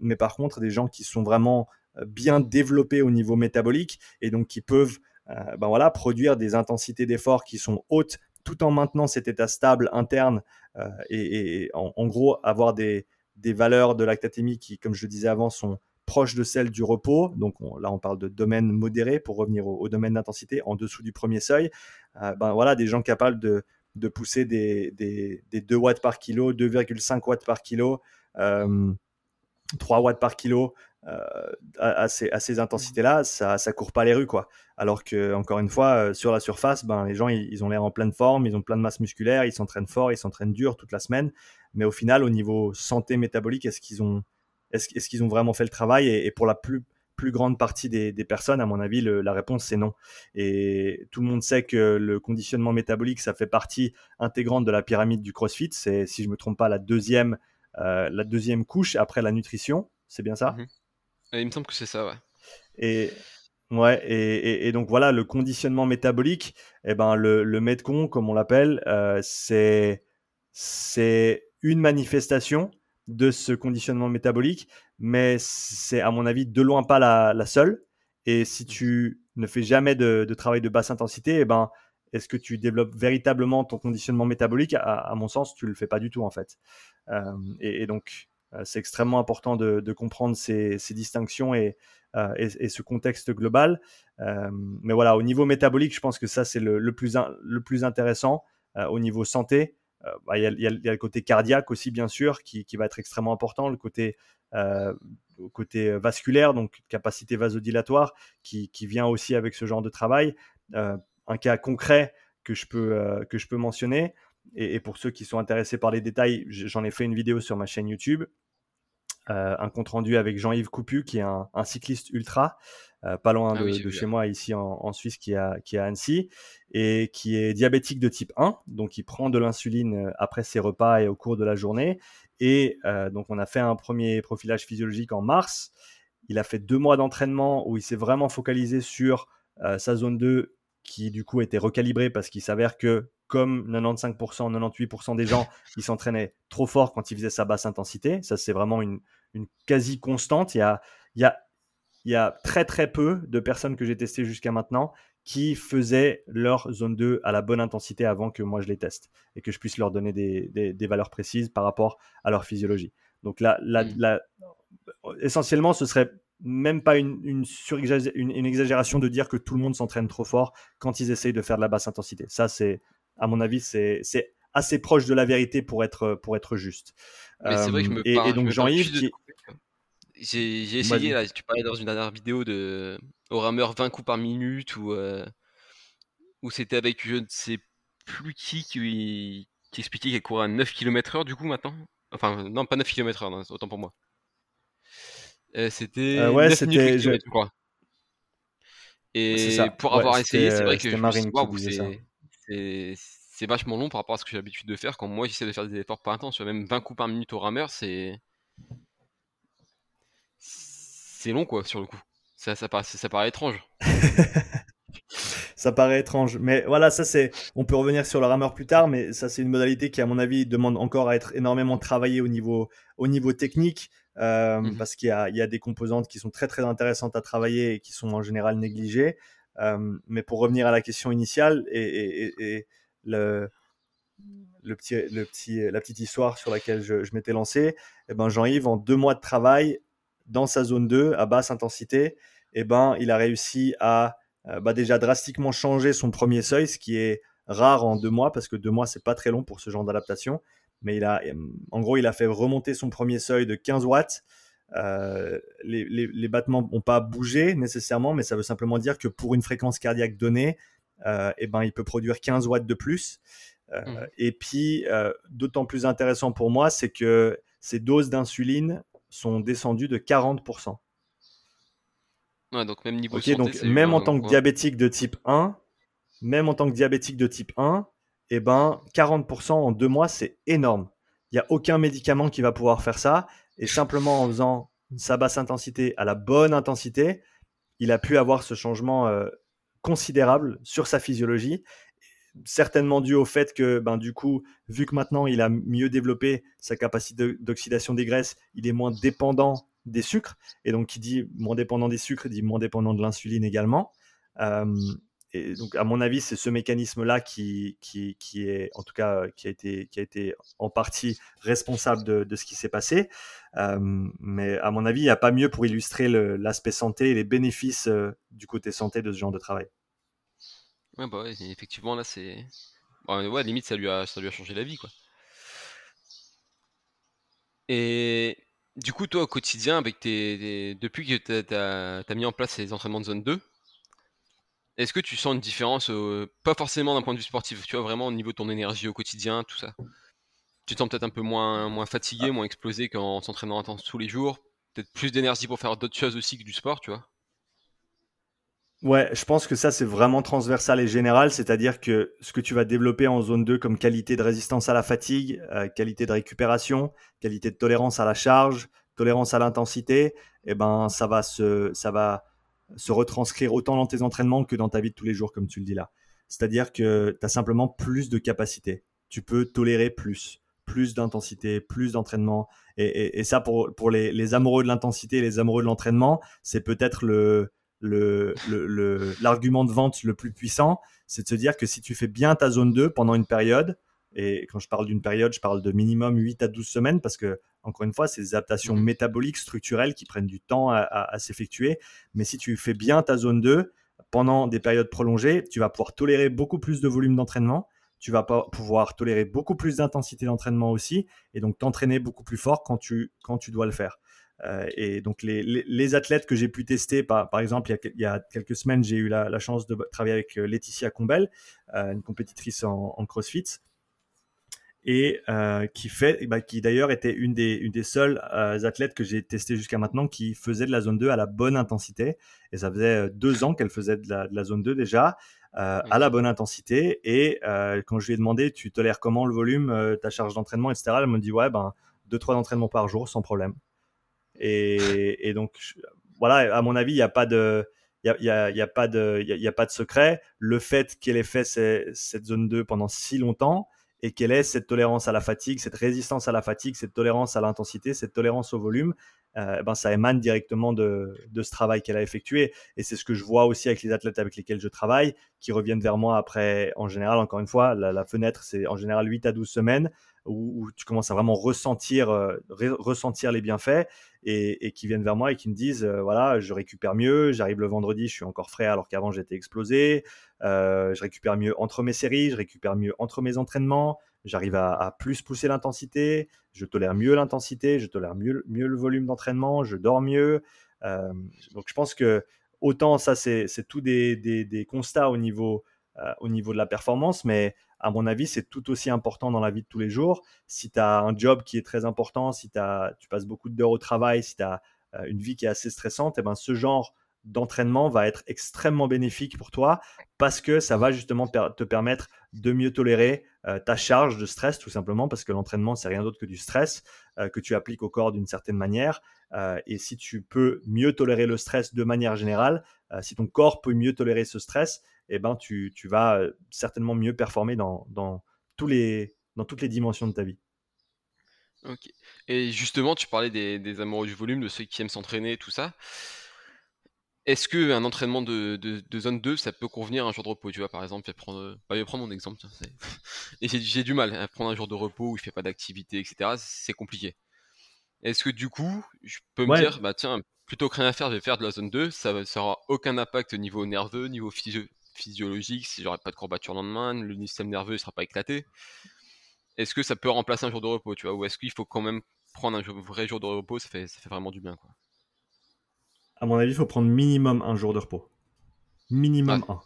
mais par contre, des gens qui sont vraiment bien développés au niveau métabolique et donc qui peuvent ben voilà, produire des intensités d'effort qui sont hautes tout en maintenant cet état stable interne euh, et, en, gros avoir des, valeurs de lactatémie qui, comme je le disais avant, sont proches de celles du repos. Donc là, on parle de domaine modéré pour revenir au, domaine d'intensité en dessous du premier seuil. Euh, ben voilà, des gens capables de, pousser des, 2 watts par kilo, 2,5 watts par kilo. Euh, 3 watts par kilo euh, à, ces, à, ces, intensités-là, ça, ça court pas les rues, quoi. Alors que, encore une fois, sur la surface, ben, les gens, ils, ont l'air en pleine forme, ils ont plein de masse musculaire, ils s'entraînent fort, ils s'entraînent dur toute la semaine. Mais au final, au niveau santé métabolique, est-ce qu'ils ont, est-ce, est qu'ils ont vraiment fait le travail? Et, pour la plus, plus grande partie des, des personnes, à mon avis, la réponse c'est non. Et tout le monde sait que le conditionnement métabolique, ça fait partie intégrante de la pyramide du CrossFit. C'est, si je me trompe pas, la deuxième, euh, la deuxième couche après la nutrition. C'est bien ça? Mmh Il me semble que c'est ça, ouais. Et, Ouais, et, donc voilà, le conditionnement métabolique, eh ben le, le Metcon, comme on l'appelle, euh, c'est une manifestation de ce conditionnement métabolique, mais c'est à mon avis de loin pas la, seule. Et si tu ne fais jamais de, travail de basse intensité, eh ben est-ce que tu développes véritablement ton conditionnement métabolique? À, mon sens, tu le fais pas du tout en fait. Euh, et, donc c'est extrêmement important de, comprendre ces, distinctions et euh, et, ce contexte global. Euh, mais voilà, au niveau métabolique, je pense que ça, c'est le, plus intéressant. Euh, au niveau santé, bah, il y, a le côté cardiaque aussi, bien sûr, qui, va être extrêmement important, le côté, vasculaire, donc capacité vasodilatoire, qui, vient aussi avec ce genre de travail. un cas concret que je peux, mentionner, et, pour ceux qui sont intéressés par les détails, j'en ai fait une vidéo sur ma chaîne YouTube. Euh, un compte rendu avec Jean-Yves Coupu, qui est un, cycliste ultra, euh, pas loin ah de, chez moi ici en, Suisse, qui est, à, qui Annecy, et qui est diabétique de type 1, donc il prend de l'insuline euh, après ses repas et au cours de la journée. Et donc on a fait un premier profilage physiologique en mars. Il a fait deux mois d'entraînement où il s'est vraiment focalisé sur sa zone 2 qui du coup était recalibrée parce qu'il s'avère que comme 95%, 98% des gens, ils s'entraînaient trop fort quand ils faisaient sa basse intensité. Ça, c'est vraiment une, une quasi constante. Il y a, il y, a, il y a très très peu de personnes que j'ai testées jusqu'à maintenant qui faisaient leur zone 2 à la bonne intensité avant que moi je les teste et que je puisse leur donner des, des, valeurs précises par rapport à leur physiologie. Donc là, mmh. essentiellement, ce serait même pas une, une, une, exagération de dire que tout le monde s'entraîne trop fort quand ils essayent de faire de la basse intensité. Ça, c'est, à mon avis, c'est assez proche de la vérité pour être, pour être juste. Mais c'est vrai que je me et, et donc Jean-Yves, j'ai essayé, là, tu parlais dans une dernière vidéo de au rameur 20 coups par minute ou euh, où c'était avec je ne sais plus qui qui, qui expliquait qu'elle courait à 9 km/h du coup maintenant? Enfin, non, pas 9 km/h, autant pour moi. Euh, c'était euh, ouais, c'était je... crois. Et pour avoir essayé, c'est vrai que c'est vachement long par rapport à ce que j'ai l'habitude de faire. Quand moi j'essaie de faire des efforts pas intenses, même 20 coups par minute au rameur, c'est c'est long quoi sur le coup. Ça, ça, paraît, ça, paraît étrange. ça paraît étrange. Mais voilà, ça c'est. On peut revenir sur le rameur plus tard, mais ça c'est une modalité qui, à mon avis, demande encore à être énormément travaillée au niveau, au niveau technique. Euh, mmh parce qu'il y, y, a des composantes qui sont très très intéressantes à travailler et qui sont en général négligées. Euh, mais pour revenir à la question initiale et, le, petit, la petite histoire sur laquelle je, m'étais lancé, eh ben Jean-Yves, en deux mois de travail, dans sa zone 2 à basse intensité, eh ben, il a réussi à euh, bah, déjà drastiquement changer son premier seuil, ce qui est rare en deux mois, parce que deux mois, c'est pas très long pour ce genre d'adaptation. Mais il a, en gros, il a fait remonter son premier seuil de 15 watts. Euh, les, les, battements n'ont pas bougé nécessairement, mais ça veut simplement dire que pour une fréquence cardiaque donnée, euh, eh ben, il peut produire 15 watts de plus. Mmh. Et puis, d'autant plus intéressant pour moi, c'est que ces doses d'insuline sont descendus de 40%. donc même niveau donc même en tant que diabétique de type 1, même en tant que diabétique de type 1, eh ben 40% en deux mois, c'est énorme. Il n'y a aucun médicament qui va pouvoir faire ça. Et simplement en faisant sa basse intensité à la bonne intensité, il a pu avoir ce changement euh, considérable sur sa physiologie certainement dû au fait que, ben, du coup, vu que maintenant il a mieux développé sa capacité d'oxydation des graisses, il est moins dépendant des sucres. Et donc, qui dit moins dépendant des sucres, dit moins dépendant de l'insuline également. Euh, et donc, à mon avis, c'est ce mécanisme-là qui, est, en tout cas, été, qui a été en partie responsable de, ce qui s'est passé. Euh, mais à mon avis, il n'y a pas mieux pour illustrer l'aspect santé et les bénéfices euh, du côté santé de ce genre de travail. Ouais, bah effectivement, là, c'est. Bah, ouais, limite, ça lui, a, changé la vie, quoi. Et du coup, toi, au quotidien, depuis que tu as, mis en place ces entraînements de zone 2, est-ce que tu sens une différence, euh, pas forcément d'un point de vue sportif, tu vois, vraiment au niveau de ton énergie au quotidien, tout ça? Tu te sens peut-être un peu moins, moins fatigué, moins explosé qu'en s'entraînant intense tous les jours Peut-être plus d'énergie pour faire d'autres choses aussi que du sport, tu vois? Ouais, je pense que ça c'est vraiment transversal et général, c'est-à-dire que ce que tu vas développer en zone 2 comme qualité de résistance à la fatigue, euh, qualité de récupération, qualité de tolérance à la charge, tolérance à l'intensité, eh ben ça va se ça va se retranscrire autant dans tes entraînements que dans ta vie de tous les jours comme tu le dis là. C'est-à-dire que tu as simplement plus de capacité. Tu peux tolérer plus, plus d'intensité, plus d'entraînement. Et, ça, pour, les, amoureux de l'intensité, les amoureux de l'entraînement, c'est peut-être l'argument de vente le plus puissant, c'est de se dire que si tu fais bien ta zone 2 pendant une période, et quand je parle d'une période, je parle de minimum 8 à 12 semaines, parce que, encore une fois, c'est des adaptations mmh. métaboliques, structurelles qui prennent du temps à, s'effectuer. Mais si tu fais bien ta zone 2 pendant des périodes prolongées, tu vas pouvoir tolérer beaucoup plus de volume d'entraînement, tu vas pouvoir tolérer beaucoup plus d'intensité d'entraînement aussi, et donc t'entraîner beaucoup plus fort quand tu, quand tu dois le faire. Euh, et donc les, athlètes que j'ai pu tester, par, par exemple, il y, a, quelques semaines, j'ai eu la, chance de travailler avec euh, Laetitia Combel, euh, une compétitrice en, CrossFit, et qui fait, bah, qui d'ailleurs était une des, une des seules athlètes que j'ai testé jusqu'à maintenant qui faisait de la zone 2 à la bonne intensité. Et ça faisait deux ans qu'elle faisait de la, de la, zone 2 déjà. à la bonne intensité et quand je lui ai demandé tu tolères comment le volume ta charge d'entraînement etc elle me dit ouais ben deux trois entraînements par jour sans problème et, donc, voilà, à mon avis, il n'y a pas de. Il y a, y a, pas de secret. Le fait qu'elle ait fait cette zone 2 pendant si longtemps et qu'elle ait cette tolérance à la fatigue, cette résistance à la fatigue, cette tolérance à l'intensité, cette tolérance au volume, euh, ben ça émane directement de, de ce travail qu'elle a effectué. Et c'est ce que je vois aussi avec les athlètes avec lesquels je travaille, qui reviennent vers moi après, en général, encore une fois, la, la fenêtre, c'est en général 8 à 12 semaines où, tu commences à vraiment ressentir, euh, les bienfaits et, qui viennent vers moi et qui me disent euh, voilà, je récupère mieux, j'arrive le vendredi, je suis encore frais alors qu'avant j'étais explosé, euh, je récupère mieux entre mes séries, je récupère mieux entre mes entraînements, j'arrive à, plus pousser l'intensité, je tolère mieux l'intensité, je tolère mieux, mieux le volume d'entraînement, je dors mieux. donc je pense que autant ça c'est tout des, des, constats au niveau, au niveau de la performance, mais à mon avis, c'est tout aussi important dans la vie de tous les jours. Si tu as un job qui est très important, si tu passes beaucoup d'heures au travail, si tu as euh, une vie qui est assez stressante, et eh ben, ce genre d'entraînement va être extrêmement bénéfique pour toi parce que ça va justement te permettre de mieux tolérer euh, ta charge de stress tout simplement parce que l'entraînement c'est rien d'autre que du stress euh, que tu appliques au corps d'une certaine manière et si tu peux mieux tolérer le stress de manière générale si ton corps peut mieux tolérer ce stress eh ben, tu, vas euh, certainement mieux performer dans, tous les, dans toutes les dimensions de ta vie. Ok. Et justement, tu parlais des, amoureux du volume, de ceux qui aiment s'entraîner, tout ça. Est-ce qu'un entraînement de, zone 2, ça peut convenir à un jour de repos? Tu vois, par exemple, je vais prendre, bah, mon exemple. Et j'ai du mal à prendre un jour de repos où je fais pas d'activité, etc. C'est compliqué. Est-ce que du coup, je peux me dire, bah tiens, plutôt que rien à faire, je vais faire de la zone 2, ça n'aura aucun impact au niveau nerveux, niveau physio physiologique, si j'aurais pas de courbature le lendemain, le système nerveux ne sera pas éclaté. Est-ce que ça peut remplacer un jour de repos, tu vois, ou est-ce qu'il faut quand même prendre un vrai jour de repos, ça fait, ça fait vraiment du bien, quoi. À mon avis, il faut prendre minimum un jour de repos. Minimum un.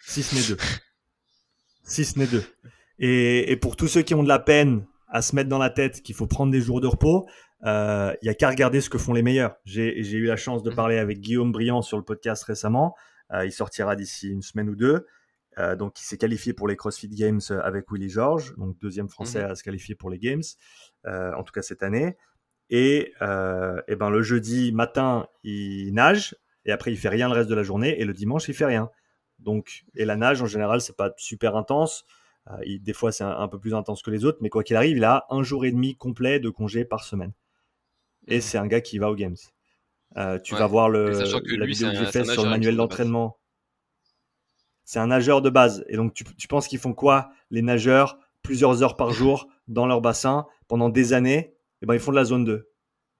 Si ce n'est deux. si ce n'est deux. Et, pour tous ceux qui ont de la peine à se mettre dans la tête qu'il faut prendre des jours de repos, il euh, y a qu'à regarder ce que font les meilleurs. J'ai eu la chance de mmh. parler avec Guillaume Briand sur le podcast récemment. Euh, il sortira d'ici une semaine ou deux. Euh, donc, il s'est qualifié pour les CrossFit Games avec Willy George, donc deuxième Français mhm. à se qualifier pour les Games, euh, en tout cas cette année. Et, et, ben le jeudi matin, il nage et après il fait rien le reste de la journée et le dimanche il fait rien. Donc et la nage en général c'est pas super intense. des fois c'est un, peu plus intense que les autres, mais quoi qu'il arrive, il a un jour et demi complet de congé par semaine. Et mhm. c'est un gars qui va aux Games. Euh, tu vas voir le, la vidéo que j'ai faite sur le manuel d'entraînement. C'est un nageur de base. Et donc, tu, penses qu'ils font quoi, les nageurs, plusieurs heures par jour dans leur bassin pendant des années? Eh ben, ils font de la zone 2.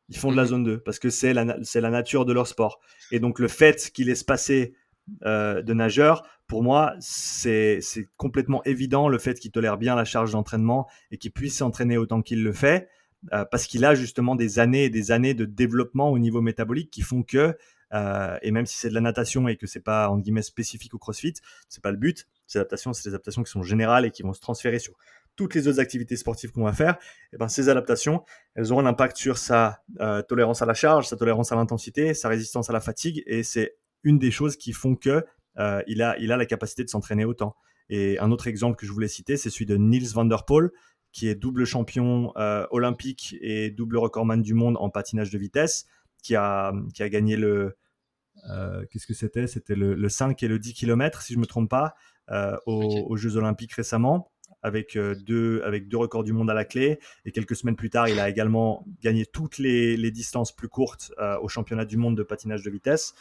Ils font de la mhm. zone 2 parce que c'est la, la nature de leur sport. Et donc, le fait qu'ils laissent passer euh, de nageurs, pour moi, c'est complètement évident le fait qu'ils tolèrent bien la charge d'entraînement et qu'ils puissent s'entraîner autant qu'il le fait parce qu'il a justement des années et des années de développement au niveau métabolique qui font que, et même si c'est de la natation et que c'est pas en guillemets spécifique au CrossFit, c'est pas le but. Ces adaptations, c'est des adaptations qui sont générales et qui vont se transférer sur toutes les autres activités sportives qu'on va faire, et ben, ces adaptations, elles auront un impact sur sa tolérance à la charge, sa tolérance à l'intensité, sa résistance à la fatigue, et c'est une des choses qui font que euh, il, a, il a la capacité de s'entraîner autant. Et un autre exemple que je voulais citer, c'est celui de Niels van der Poel, qui est double champion euh, olympique et double recordman du monde en patinage de vitesse, qui a, qui a gagné le. Euh, qu'est-ce que c'était? C'était le, 5 et le 10 km, si je ne me trompe pas, aux, Jeux olympiques récemment avec, euh, deux, avec deux records du monde à la clé. Et quelques semaines plus tard, il a également gagné toutes les, les distances plus courtes euh, au championnat du monde de patinage de vitesse.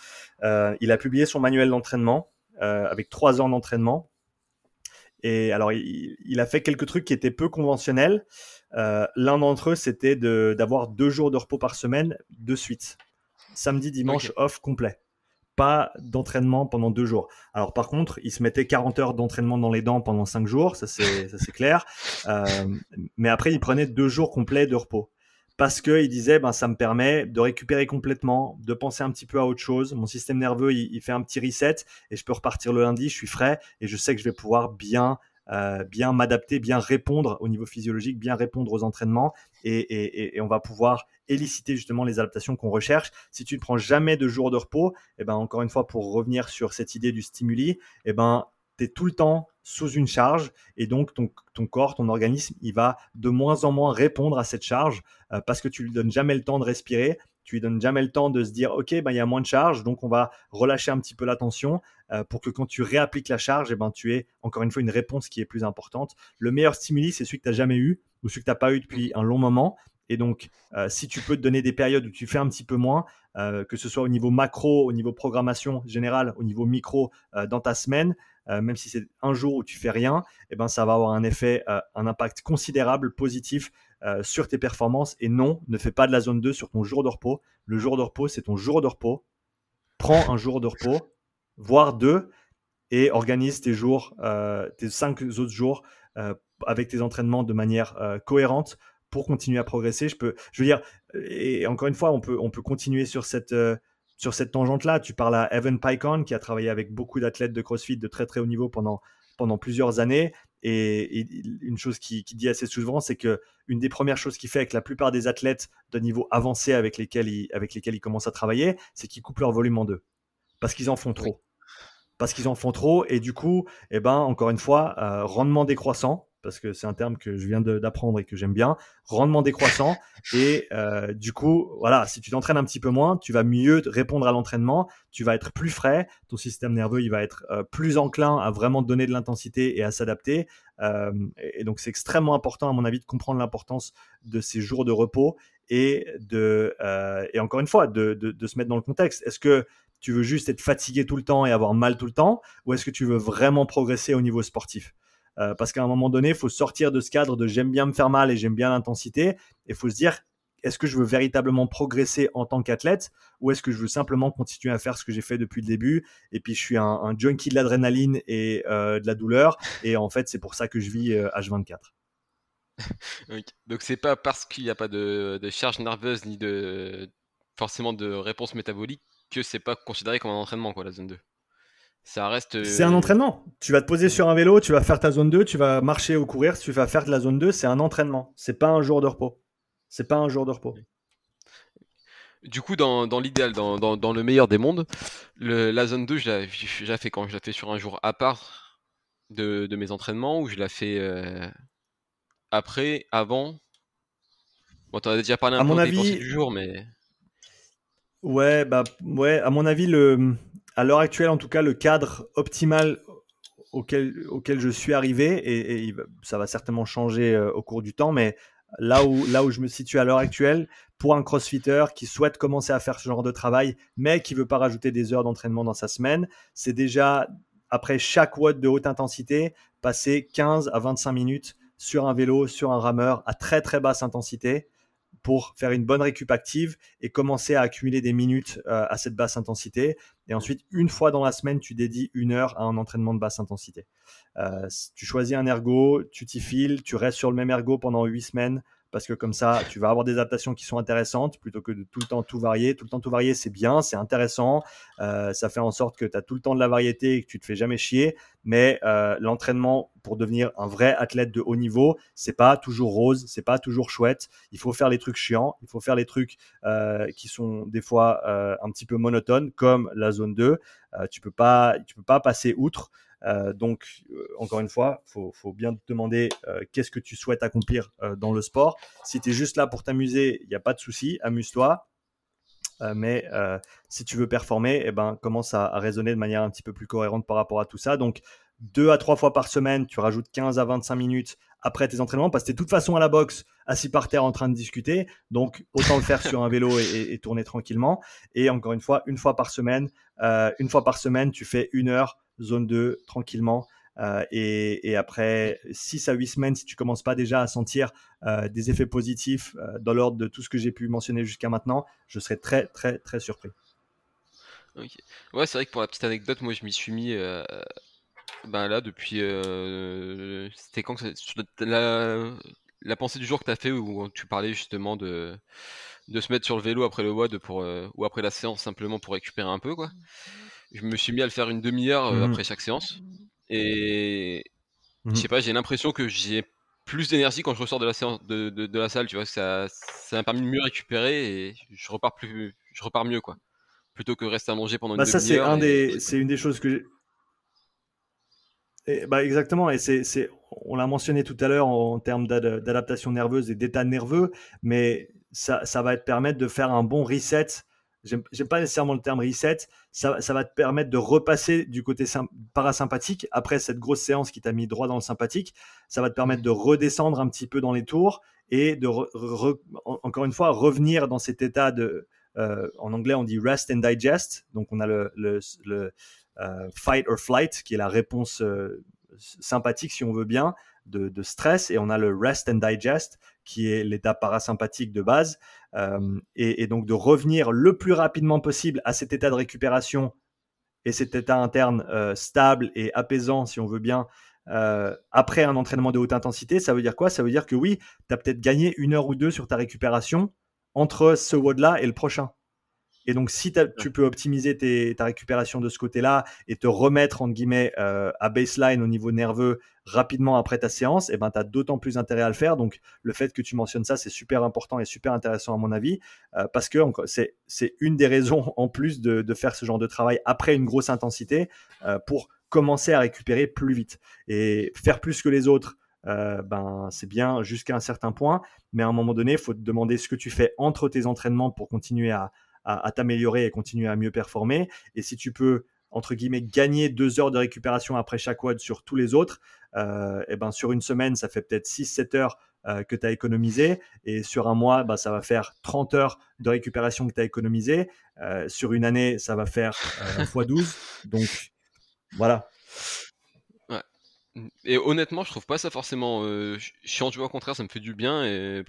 Euh, il a publié son manuel d'entraînement avec trois ans d'entraînement. Et alors, il, a fait quelques trucs qui étaient peu conventionnels. L'un d'entre eux, c'était d'avoir deux jours de repos par semaine de suite. Samedi, dimanche, off complet pas d'entraînement pendant deux jours. Alors par contre, il se mettait 40 heures d'entraînement dans les dents pendant cinq jours, ça c'est ça c'est clair. Euh, mais après, il prenait deux jours complets de repos parce que il disait ben ça me permet de récupérer complètement, de penser un petit peu à autre chose. Mon système nerveux il, fait un petit reset et je peux repartir le lundi, je suis frais et je sais que je vais pouvoir bien euh, bien m'adapter, bien répondre au niveau physiologique, bien répondre aux entraînements et, on va pouvoir éliciter justement les adaptations qu'on recherche. Si tu ne prends jamais de jours de repos, et eh ben encore une fois pour revenir sur cette idée du stimuli, et eh ben tu es tout le temps sous une charge et donc ton, corps, ton organisme, il va de moins en moins répondre à cette charge euh, parce que tu lui donnes jamais le temps de respirer. Tu lui donnes jamais le temps de se dire ok ben il y a moins de charge donc on va relâcher un petit peu la tension euh, pour que quand tu réappliques la charge et eh ben tu aies encore une fois une réponse qui est plus importante. Le meilleur stimuli c'est celui que tu n'as jamais eu ou celui que tu n'as pas eu depuis un long moment. Et donc euh, si tu peux te donner des périodes où tu fais un petit peu moins que ce soit au niveau macro au niveau programmation générale au niveau micro dans ta semaine même si c'est un jour où tu fais rien, eh ben ça va avoir un effet, un impact considérable positif euh, sur tes performances. Et non, ne fais pas de la zone 2 sur ton jour de repos. Le jour de repos, c'est ton jour de repos. Prends un jour de repos, voire deux, et organise tes jours, euh, tes cinq autres jours euh, avec tes entraînements de manière cohérente pour continuer à progresser. Je peux, je veux dire, et encore une fois, on peut, on peut continuer sur cette, sur cette tangente-là. Tu parles à Evan Pycon qui a travaillé avec beaucoup d'athlètes de CrossFit de très très haut niveau pendant, pendant plusieurs années. Et, une chose qui, dit assez souvent, c'est que une des premières choses qu'il fait avec la plupart des athlètes de niveau avancé avec lesquels il, avec lesquels il commence à travailler, c'est qu'ils coupent leur volume en deux. Parce qu'ils en font trop. Parce qu'ils en font trop. Et du coup, eh ben, encore une fois, euh, rendement décroissant parce que c'est un terme que je viens d'apprendre et que j'aime bien, rendement décroissant. Et euh, du coup, voilà, si tu t'entraînes un petit peu moins, tu vas mieux répondre à l'entraînement, tu vas être plus frais, ton système nerveux il va être euh, plus enclin à vraiment donner de l'intensité et à s'adapter. Euh, et donc c'est extrêmement important à mon avis de comprendre l'importance de ces jours de repos et de et encore une fois de, de se mettre dans le contexte. Est-ce que tu veux juste être fatigué tout le temps et avoir mal tout le temps, ou est-ce que tu veux vraiment progresser au niveau sportif? Euh, parce qu'à un moment donné, il faut sortir de ce cadre de j'aime bien me faire mal et j'aime bien l'intensité. Et il faut se dire, est-ce que je veux véritablement progresser en tant qu'athlète ou est-ce que je veux simplement continuer à faire ce que j'ai fait depuis le début et puis je suis un, junkie de l'adrénaline et euh, de la douleur et en fait c'est pour ça que je vis H24. Euh, Donc c'est pas parce qu'il n'y a pas de, de, charge nerveuse ni de forcément de réponse métabolique que c'est pas considéré comme un entraînement quoi la zone 2 reste. C'est un euh, entraînement. Tu vas te poser sur un vélo, tu vas faire ta zone 2, tu vas marcher ou courir, tu vas faire de la zone 2, c'est un entraînement. C'est pas un jour de repos. C'est pas un jour de repos. Du coup, dans, l'idéal, dans, le meilleur des mondes, la zone 2, je la, fais quand? Je la fais sur un jour à part de, mes entraînements ou je la fais euh, après, avant? Bon, t'en as déjà parlé un à peu mon avis... du jour, mais. Ouais, bah, ouais, à mon avis, le, à l'heure actuelle, en tout cas, le cadre optimal auquel, je suis arrivé, et, ça va certainement changer euh, au cours du temps, mais là où, là où je me situe à l'heure actuelle, pour un crossfitter qui souhaite commencer à faire ce genre de travail, mais qui veut pas rajouter des heures d'entraînement dans sa semaine, c'est déjà, après chaque watt de haute intensité, passer 15 à 25 minutes sur un vélo, sur un rameur à très très basse intensité pour faire une bonne récup active et commencer à accumuler des minutes euh, à cette basse intensité. Et ensuite, une fois dans la semaine, tu dédies une heure à un entraînement de basse intensité. Euh, tu choisis un ergo, tu t'y files, tu restes sur le même ergo pendant huit semaines, parce que comme ça, tu vas avoir des adaptations qui sont intéressantes plutôt que de tout le temps tout varier. Tout le temps tout varier, c'est bien, c'est intéressant. Euh, ça fait en sorte que tu as tout le temps de la variété et que tu te fais jamais chier. Mais euh, l'entraînement pour devenir un vrai athlète de haut niveau, c'est pas toujours rose, c'est pas toujours chouette. Il faut faire les trucs chiants, il faut faire les trucs euh, qui sont des fois un petit peu monotones, comme la zone 2. tu peux peux pas passer outre. Euh, donc, euh, encore une fois, il faut, bien te demander euh, qu'est-ce que tu souhaites accomplir dans le sport. Si tu es juste là pour t'amuser, il n'y a pas de souci, amuse-toi. mais si tu veux performer, eh ben, commence à, raisonner de manière un petit peu plus cohérente par rapport à tout ça. Donc, deux à trois fois par semaine, tu rajoutes 15 à 25 minutes après tes entraînements parce que tu es de toute façon à la boxe, assis par terre en train de discuter. Donc, autant le faire sur un vélo et, tourner tranquillement. Et encore une fois, une fois par semaine, une fois par semaine, tu fais une heure zone 2 tranquillement. Euh, et, après 6 à 8 semaines, si tu commences pas déjà à sentir euh, des effets positifs euh, dans l'ordre de tout ce que j'ai pu mentionner jusqu'à maintenant, je serais très très très surpris. Ouais, c'est vrai que pour la petite anecdote, moi je m'y suis mis ben là depuis. C'était quand la, la, pensée du jour que tu as fait où tu parlais justement de, de se mettre sur le vélo après le WOD pour, ou après la séance simplement pour récupérer un peu quoi je me suis mis à le faire une demi-heure euh, mmh après chaque séance. Et je mmh sais pas, j'ai l'impression que j'ai plus d'énergie quand je ressors de la séance de, de, la salle, tu vois, ça ça m'a permis de mieux récupérer et je repars plus je repars mieux quoi. Plutôt que rester allongé pendant une bah ça c'est un des c'est une des choses que et bah exactement, et c'est, on l'a mentionné tout à l'heure en, termes d'adaptation nerveuse et d'état nerveux, mais ça, ça va te permettre de faire un bon reset j'aime pas nécessairement le terme reset, ça, va te permettre de repasser du côté parasympathique après cette grosse séance qui t'a mis droit dans le sympathique. Ça va te permettre de redescendre un petit peu dans les tours et de, encore une fois, revenir dans cet état de, euh, en anglais on dit rest and digest. Donc on a le, euh, fight or flight qui est la réponse euh, sympathique si on veut bien de, de, stress et on a le rest and digest qui est l'état parasympathique de base. Euh, et, donc de revenir le plus rapidement possible à cet état de récupération et cet état interne euh, stable et apaisant, si on veut bien, euh, après un entraînement de haute intensité, ça veut dire quoi? Ça veut dire que oui, tu as peut-être gagné une heure ou deux sur ta récupération entre ce WOD-là et le prochain. Et donc, si tu peux optimiser ta récupération de ce côté-là et te remettre, entre guillemets, euh, à baseline au niveau nerveux rapidement après ta séance, et eh ben, tu as d'autant plus intérêt à le faire. Donc, le fait que tu mentionnes ça, c'est super important et super intéressant à mon avis, euh, parce que c'est une des raisons en plus de, faire ce genre de travail après une grosse intensité euh, pour commencer à récupérer plus vite. Et faire plus que les autres, ben, c'est bien jusqu'à un certain point, mais à un moment donné, il faut te demander ce que tu fais entre tes entraînements pour continuer à, à, t'améliorer et continuer à mieux performer. Et si tu peux entre guillemets gagner deux heures de récupération après chaque WOD sur tous les autres, et euh, eh ben sur une semaine, ça fait peut-être 6-7 heures euh, que tu as économisé. Et sur un mois, bah, ça va faire 30 heures de récupération que tu as économisé. Euh, sur une année, ça va faire x12. Donc voilà. Et honnêtement, je trouve pas ça forcément chiant, tu vois, au contraire, ça me fait du bien. Et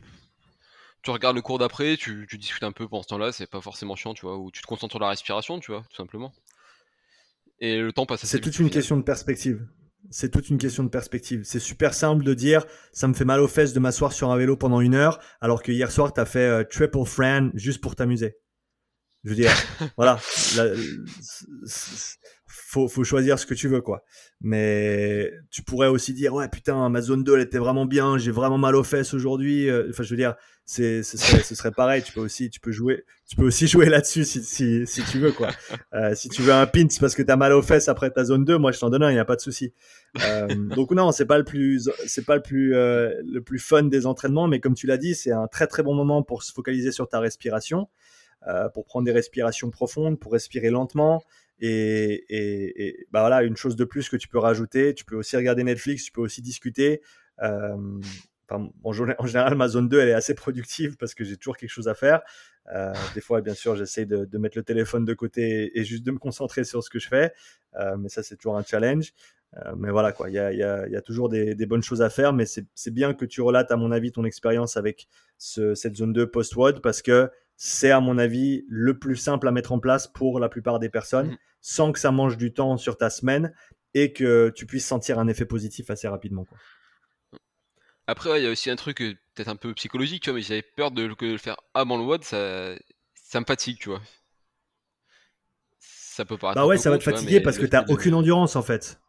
tu regardes le cours d'après, tu, discutes un peu pendant ce temps-là, c'est pas forcément chiant, tu vois, ou tu te concentres sur la respiration, tu vois, tout simplement. Et le temps passe assez C'est toute une question de perspective. C'est toute une question de perspective. C'est super simple de dire ça me fait mal aux fesses de m'asseoir sur un vélo pendant une heure, alors que hier soir, tu as fait euh, triple Fran juste pour t'amuser. Je veux dire, voilà faut, faut choisir ce que tu veux, quoi. Mais tu pourrais aussi dire, ouais, putain, ma zone 2, elle était vraiment bien, j'ai vraiment mal aux fesses aujourd'hui. Euh, enfin, je veux dire, c'est, ce, serait, ce serait pareil. Tu peux aussi, tu peux jouer, tu peux aussi jouer là-dessus si, si, si tu veux, quoi. Euh, si tu veux un pins parce que t'as mal aux fesses après ta zone 2, moi, je t'en donne un, il n'y a pas de souci. Euh, donc, non, c'est pas le plus, c'est pas le plus, le plus fun des entraînements, mais comme tu l'as dit, c'est un très, très bon moment pour se focaliser sur ta respiration. Pour prendre des respirations profondes, pour respirer lentement, et, bah voilà, une chose de plus que tu peux rajouter, tu peux aussi regarder Netflix, tu peux aussi discuter. Euh, en, général, ma zone 2, elle est assez productive parce que j'ai toujours quelque chose à faire. Euh, des fois, bien sûr, j'essaie de, mettre le téléphone de côté et juste de me concentrer sur ce que je fais. Euh, mais ça, c'est toujours un challenge. Euh, mais voilà, quoi, il y a, toujours des, bonnes choses à faire. Mais c'est bien que tu relates, à mon avis, ton expérience avec ce, cette zone 2 post-WOD parce que c'est, à mon avis, le plus simple à mettre en place pour la plupart des personnes. Mmh sans que ça mange du temps sur ta semaine et que tu puisses sentir un effet positif assez rapidement. Quoi. Après, il y a aussi un truc que peut-être un peu psychologique, tu vois, mais j'avais peur de le faire avant le WOD, ça, ça me fatigue, tu vois. Ça peut paraître. Bah ouais, ça va te fatiguer parce que tu n'as aucune endurance en fait.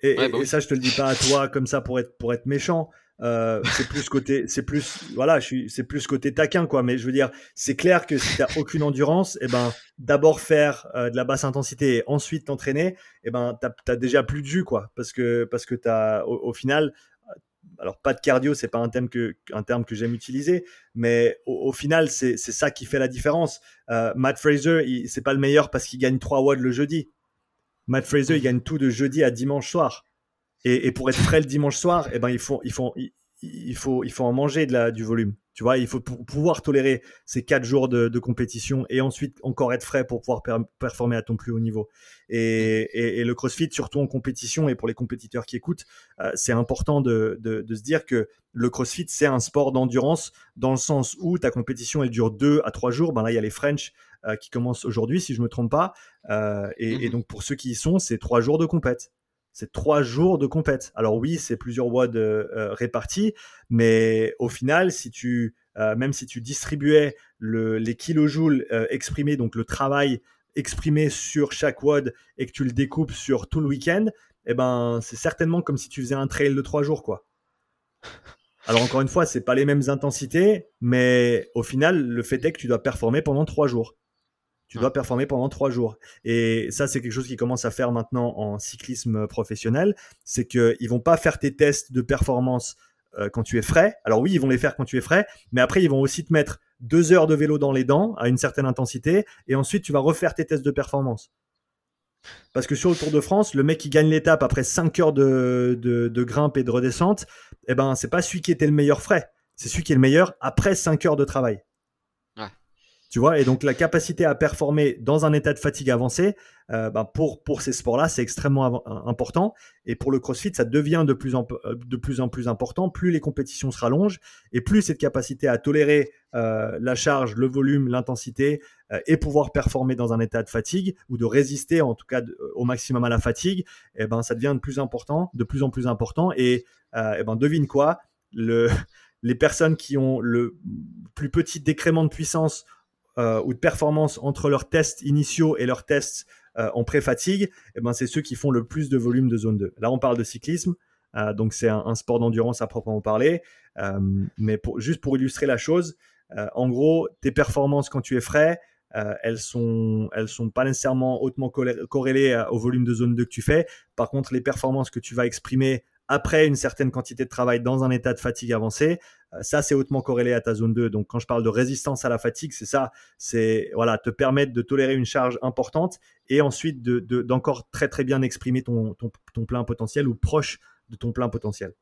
Et, bah ça, je te le dis pas à toi comme ça pour être, pour être méchant. Euh, c'est plus côté, c'est plus, voilà, je suis, c'est plus côté taquin, quoi. Mais je veux dire, c'est clair que si t'as aucune endurance, et eh ben, d'abord faire euh, de la basse intensité et ensuite t'entraîner, et eh ben, t'as, as déjà plus de jus, quoi. Parce que, parce que t'as, au, final, alors pas de cardio, c'est pas un terme que, un terme que j'aime utiliser, mais au, final, c'est, c'est ça qui fait la différence. Euh, Matt Fraser, c'est pas le meilleur parce qu'il gagne 3 watts le jeudi. Matt Fraser, il gagne tout de jeudi à dimanche soir. Et, pour être frais le dimanche soir, eh ben, il, faut, il, faut, il, faut, il faut en manger de la, du volume. Tu vois, il faut pouvoir tolérer ces quatre jours de, compétition et ensuite encore être frais pour pouvoir performer à ton plus haut niveau. Et, le CrossFit, surtout en compétition et pour les compétiteurs qui écoutent, euh, c'est important de, de, se dire que le CrossFit, c'est un sport d'endurance dans le sens où ta compétition, elle dure deux à trois jours. Ben là, il y a les French euh, qui commencent aujourd'hui, si je me trompe pas. Euh, et, et, mmh donc, pour ceux qui y sont, c'est trois jours de compète c'est trois jours de compète. Alors oui, c'est plusieurs WOD euh, répartis, mais au final, si tu, euh, même si tu distribuais les kilojoules euh, exprimés, donc le travail exprimé sur chaque WOD et que tu le découpes sur tout le week-end, eh ben, c'est certainement comme si tu faisais un trail de trois jours, quoi. Alors encore une fois, c'est pas les mêmes intensités, mais au final, le fait est que tu dois performer pendant trois jours. Tu dois performer pendant trois jours. Et ça, c'est quelque chose qui commence à faire maintenant en cyclisme professionnel. C'est qu'ils vont pas faire tes tests de performance euh, quand tu es frais. Alors oui, ils vont les faire quand tu es frais, mais après, ils vont aussi te mettre deux heures de vélo dans les dents à une certaine intensité. Et ensuite, tu vas refaire tes tests de performance. Parce que sur le Tour de France, le mec qui gagne l'étape après cinq heures de, de, grimpe et de redescente, eh ben, c'est pas celui qui était le meilleur frais. C'est celui qui est le meilleur après cinq heures de travail. Tu vois, et donc la capacité à performer dans un état de fatigue avancé, euh, ben, pour, pour ces sports-là, c'est extrêmement important. Et pour le CrossFit, ça devient de plus, en, euh, de plus important. Plus les compétitions se rallongent et plus cette capacité à tolérer euh, la charge, le volume, l'intensité et pouvoir performer dans un état de fatigue ou de résister en tout cas au maximum à la fatigue, eh ben, ça devient de plus, important, de plus en plus important. Et, et ben, devine quoi le, les personnes qui ont le plus petit décrément de puissance euh, ou de performance entre leurs tests initiaux et leurs tests euh, en pré-fatigue, eh ben, c'est ceux qui font le plus de volume de zone 2. Là, on parle de cyclisme, euh, donc c'est un, sport d'endurance à proprement parler. mais pour, juste pour illustrer la chose, en gros, tes performances quand tu es frais, elles sont elles sont pas nécessairement hautement corrélées au volume de zone 2 que tu fais. Par contre, les performances que tu vas exprimer après une certaine quantité de travail dans un état de fatigue avancé, euh, ça c'est hautement corrélé à ta zone 2. Donc quand je parle de résistance à la fatigue, c'est ça, c'est voilà, te permettre de tolérer une charge importante et ensuite d'encore très très bien exprimer ton, ton, plein potentiel ou proche de ton plein potentiel.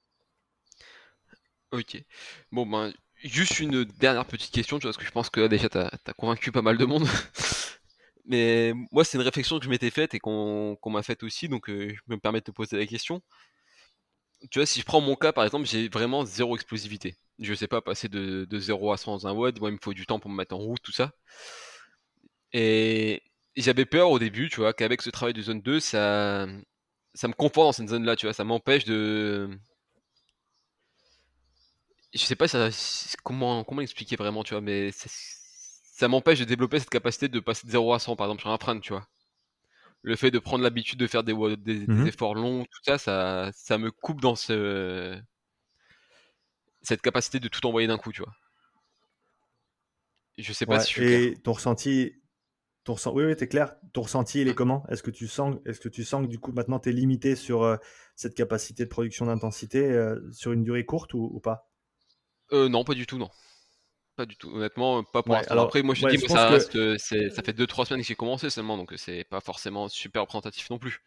Ok. Bon ben juste une dernière petite question, parce que je pense que déjà tu as, convaincu pas mal de monde. Mais moi, c'est une réflexion que je m'étais faite et qu'on m'a faite aussi, donc euh, je me permets de te poser la question tu vois, si je prends mon cas, par exemple, j'ai vraiment zéro explosivité. Je sais pas passer de, 0 à 100 dans un WOD. Moi, il me faut du temps pour me mettre en route, tout ça. Et j'avais peur au début, tu vois, qu'avec ce travail de zone 2, ça, ça me conforte dans cette zone-là, tu vois. Ça m'empêche de. Je sais pas comment, comment expliquer vraiment, tu vois, mais ça m'empêche de développer cette capacité de passer de 0 à 100, par exemple, sur un print, tu vois le fait de prendre l'habitude de faire des, mmh efforts longs, tout ça, ça, ça me coupe dans ce, cette capacité de tout envoyer d'un coup, tu vois. Je sais pas si je suis Et ton ressenti, ton oui, oui, t'es clair. Ton ressenti, il est comment? Est-ce que tu sens, est-ce que tu sens que du coup maintenant tu es limité sur euh, cette capacité de production d'intensité euh, sur une durée courte ou, pas? Euh, Non, pas du tout, non. Pas du tout, honnêtement, pas pour l'instant. Après, moi je dis, que ça reste, euh, ça fait 2-3 semaines que j'ai commencé seulement, donc euh, c'est pas forcément super représentatif non plus.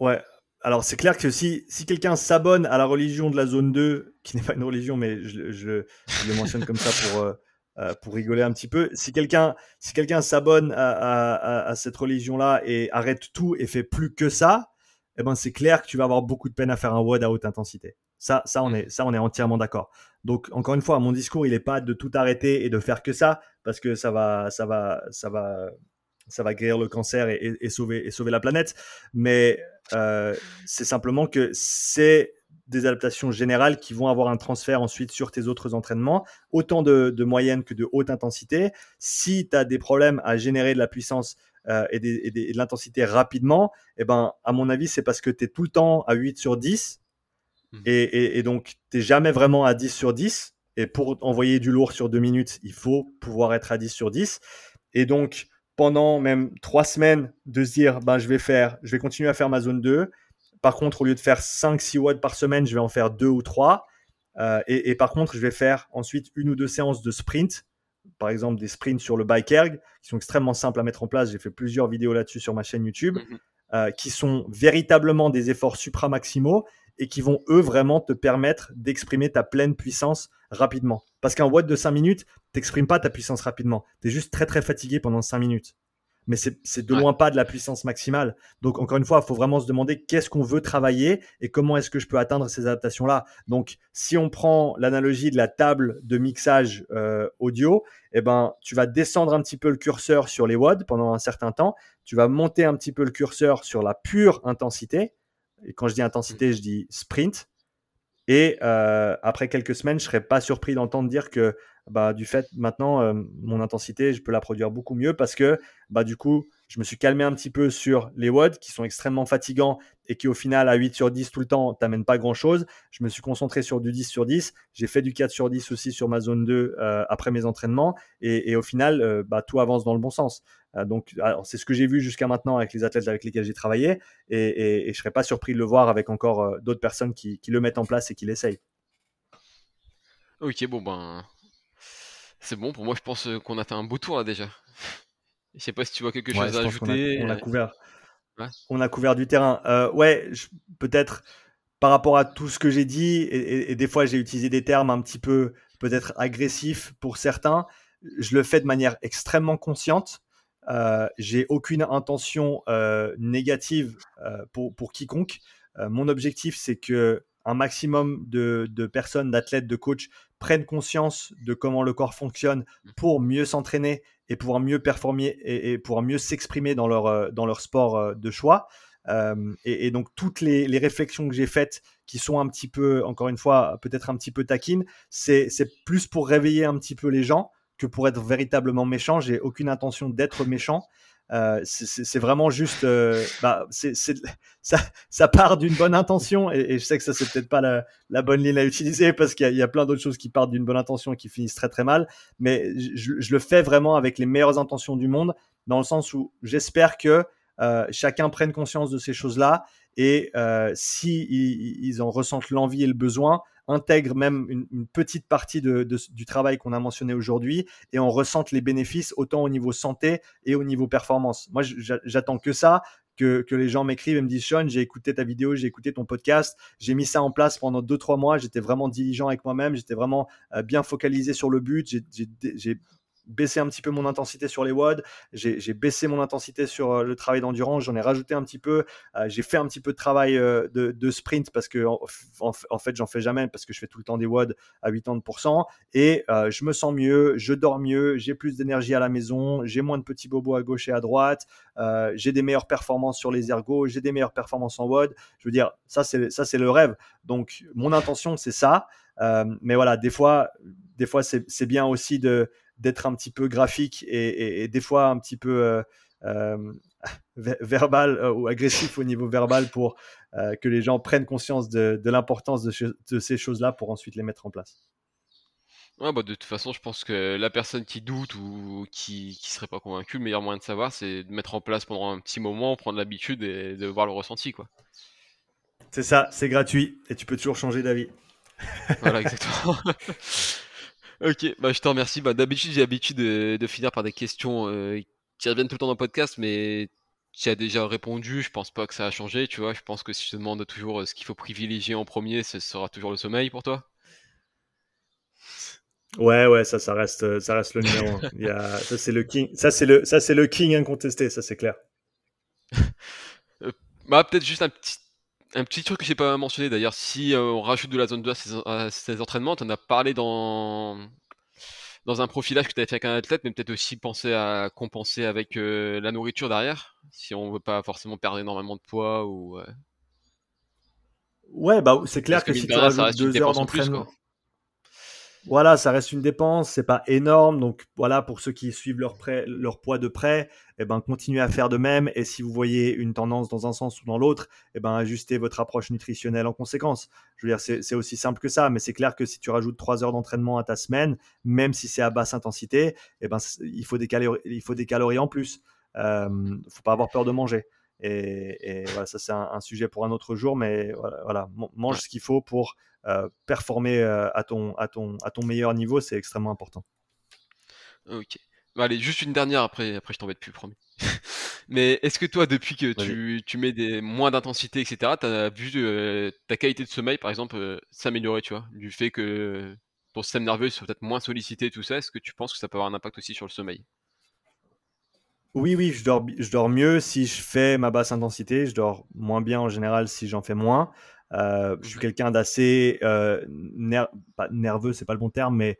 Ouais, alors c'est clair que si, si quelqu'un s'abonne à la religion de la zone 2, qui n'est pas une religion, mais je, je, le mentionne comme ça pour, euh, pour rigoler un petit peu, si quelqu'un si quelqu'un s'abonne à, à, à, cette religion-là et arrête tout et fait plus que ça, eh ben c'est clair que tu vas avoir beaucoup de peine à faire un WOD à haute intensité. Ça, ça, on mmh. est, ça, on est entièrement d'accord. Donc, encore une fois, mon discours, il n'est pas de tout arrêter et de faire que ça, parce que ça va, ça va, ça va, ça va guérir le cancer et, sauver, et sauver la planète. Mais euh, c'est simplement que c'est des adaptations générales qui vont avoir un transfert ensuite sur tes autres entraînements, autant de, de moyenne que de haute intensité. Si tu as des problèmes à générer de la puissance euh, et, de l'intensité rapidement, eh ben, à mon avis, c'est parce que tu es tout le temps à 8 sur 10 mmh. et, et donc tu n'es jamais vraiment à 10 sur 10. Et pour envoyer du lourd sur deux minutes, il faut pouvoir être à 10 sur 10. Et donc, pendant même trois semaines, de se dire, ben, je vais faire, je vais continuer à faire ma zone 2. Par contre, au lieu de faire 5-6 watts par semaine, je vais en faire deux ou trois. Euh, et, par contre, je vais faire ensuite une ou deux séances de sprint. Par exemple, des sprints sur le bike erg, qui sont extrêmement simples à mettre en place. J'ai fait plusieurs vidéos là-dessus sur ma chaîne YouTube, mhm. euh, qui sont véritablement des efforts supra-maximaux et qui vont, eux, vraiment te permettre d'exprimer ta pleine puissance rapidement. Parce qu'un watt de 5 minutes, t'exprimes pas ta puissance rapidement. Tu es juste très, très fatigué pendant 5 minutes. Mais c'est de loin pas de la puissance maximale. Donc, encore une fois, il faut vraiment se demander qu'est-ce qu'on veut travailler et comment est-ce que je peux atteindre ces adaptations-là. Donc, si on prend l'analogie de la table de mixage euh, audio, eh ben, tu vas descendre un petit peu le curseur sur les watts pendant un certain temps. Tu vas monter un petit peu le curseur sur la pure intensité et quand je dis intensité, je dis sprint. Et euh, après quelques semaines, je ne serais pas surpris d'entendre dire que bah, du fait maintenant, euh, mon intensité, je peux la produire beaucoup mieux parce que bah, du coup, je me suis calmé un petit peu sur les WOD qui sont extrêmement fatigants et qui au final à 8 sur 10 tout le temps t'amènent pas grand chose. Je me suis concentré sur du 10 sur 10. J'ai fait du 4 sur 10 aussi sur ma zone 2 euh, après mes entraînements et, au final bah, tout avance dans le bon sens. Euh, donc c'est ce que j'ai vu jusqu'à maintenant avec les athlètes avec lesquels j'ai travaillé et, et, je serais pas surpris de le voir avec encore d'autres personnes qui, qui, le mettent en place et qui l'essayent. Ok bon ben c'est bon pour moi je pense qu'on a fait un beau tour là déjà. Je sais pas si tu vois quelque chose à ajouter. On a, couvert. On a couvert du terrain. Euh, ouais, peut-être par rapport à tout ce que j'ai dit, et, des fois j'ai utilisé des termes un petit peu peut-être agressifs pour certains, je le fais de manière extrêmement consciente. Euh, j'ai aucune intention euh, négative euh, pour, pour, quiconque. mon objectif, c'est que un maximum de, de personnes, d'athlètes, de coachs prennent conscience de comment le corps fonctionne mmh. pour mieux s'entraîner et pouvoir mieux performer et, pouvoir mieux s'exprimer dans leur, dans leur sport de choix. Euh, et, donc toutes les, les réflexions que j'ai faites qui sont un petit peu, encore une fois, peut-être un petit peu taquines, c'est plus pour réveiller un petit peu les gens que pour être véritablement méchant. J'ai aucune intention d'être méchant. Euh, c'est vraiment juste, euh, bah, ça, ça, part d'une bonne intention et, je sais que ça c'est peut-être pas la, bonne ligne à utiliser parce qu'il y, a plein d'autres choses qui partent d'une bonne intention et qui finissent très très mal, mais je, le fais vraiment avec les meilleures intentions du monde dans le sens où j'espère que euh, chacun prenne conscience de ces choses-là et si ils, en ressentent l'envie et le besoin, intègrent même une, petite partie du travail qu'on a mentionné aujourd'hui et on ressente les bénéfices autant au niveau santé et au niveau performance. Moi, j'attends que ça. Que, que, les gens m'écrivent et me disent Sean, j'ai écouté ta vidéo, j'ai écouté ton podcast, j'ai mis ça en place pendant 2-3 mois, j'étais vraiment diligent avec moi-même, j'étais vraiment euh, bien focalisé sur le but, j'ai baissé un petit peu mon intensité sur les WOD, j'ai baissé mon intensité sur euh, le travail d'endurance, j'en ai rajouté un petit peu, euh, j'ai fait un petit peu de travail euh, de, sprint parce que en, fait j'en fais jamais parce que je fais tout le temps des WOD à 80% et je me sens mieux, je dors mieux, j'ai plus d'énergie à la maison, j'ai moins de petits bobos à gauche et à droite, j'ai des meilleures performances sur les ergos, j'ai des meilleures performances en WOD, je veux dire ça c'est le rêve. Donc mon intention c'est ça, mais voilà des fois des fois c'est bien aussi de d'être un petit peu graphique et, des fois un petit peu euh, euh, verbal euh, ou agressif au niveau verbal pour que les gens prennent conscience de, l'importance de, ces choses-là pour ensuite les mettre en place. Ouais, bah de toute façon, je pense que la personne qui doute ou qui, qui serait pas convaincue, le meilleur moyen de savoir, c'est de mettre en place pendant un petit moment, prendre l'habitude et de voir le ressenti, quoi. C'est ça, c'est gratuit et tu peux toujours changer d'avis. Voilà, exactement. Ok, bah, je te remercie. Bah, D'habitude, j'ai l'habitude de, finir par des questions euh, qui reviennent tout le temps dans le podcast, mais tu as déjà répondu. Je pense pas que ça a changé. Tu vois, je pense que si je te demande toujours euh, ce qu'il faut privilégier en premier, ce sera toujours le sommeil pour toi. Ouais, ouais, ça, ça reste, ça reste le numéro un. ça, c'est le king. Ça, c'est le, ça, c'est le king incontesté. Ça, c'est clair. Euh, bah, peut-être juste un petit un petit truc que j'ai pas mentionné d'ailleurs, si euh, on rajoute de la zone 2 à ces, entraînements, tu en as parlé dans, dans un profilage que tu avais fait avec un athlète, mais peut-être aussi penser à compenser avec euh, la nourriture derrière, si on veut pas forcément perdre énormément de poids ou. Euh. Ouais, bah, c'est clair que, si tu rajoutes deux heures d'entraînement. Voilà, ça reste une dépense, c'est pas énorme. Donc voilà, pour ceux qui suivent leur, poids de près, eh ben, continuez à faire de même. Et si vous voyez une tendance dans un sens ou dans l'autre, eh ben, ajustez votre approche nutritionnelle en conséquence. Je veux dire, c'est aussi simple que ça. Mais c'est clair que si tu rajoutes trois heures d'entraînement à ta semaine, même si c'est à basse intensité, eh ben, il, faut des calories, il faut en plus. Il euh, ne faut pas avoir peur de manger. Et, voilà, ça c'est un, sujet pour un autre jour, mais voilà, mange ce qu'il faut pour euh, performer euh, à, ton, à, ton, à ton meilleur niveau, c'est extrêmement important. Ok. allez, juste une dernière, après, après je t'embête plus, promis. mais est-ce que toi, depuis que tu, tu, mets des, moins d'intensité, etc., tu as vu euh, ta qualité de sommeil, par exemple, s'améliorer, tu vois, du fait que ton système nerveux soit peut-être moins sollicité, tout ça, est-ce que tu penses que ça peut avoir un impact aussi sur le sommeil? Oui, oui, je dors, je dors mieux si je fais ma basse intensité. Je dors moins bien en général si j'en fais moins. Euh, je suis quelqu'un d'assez euh, pas nerveux, c'est pas le bon terme, mais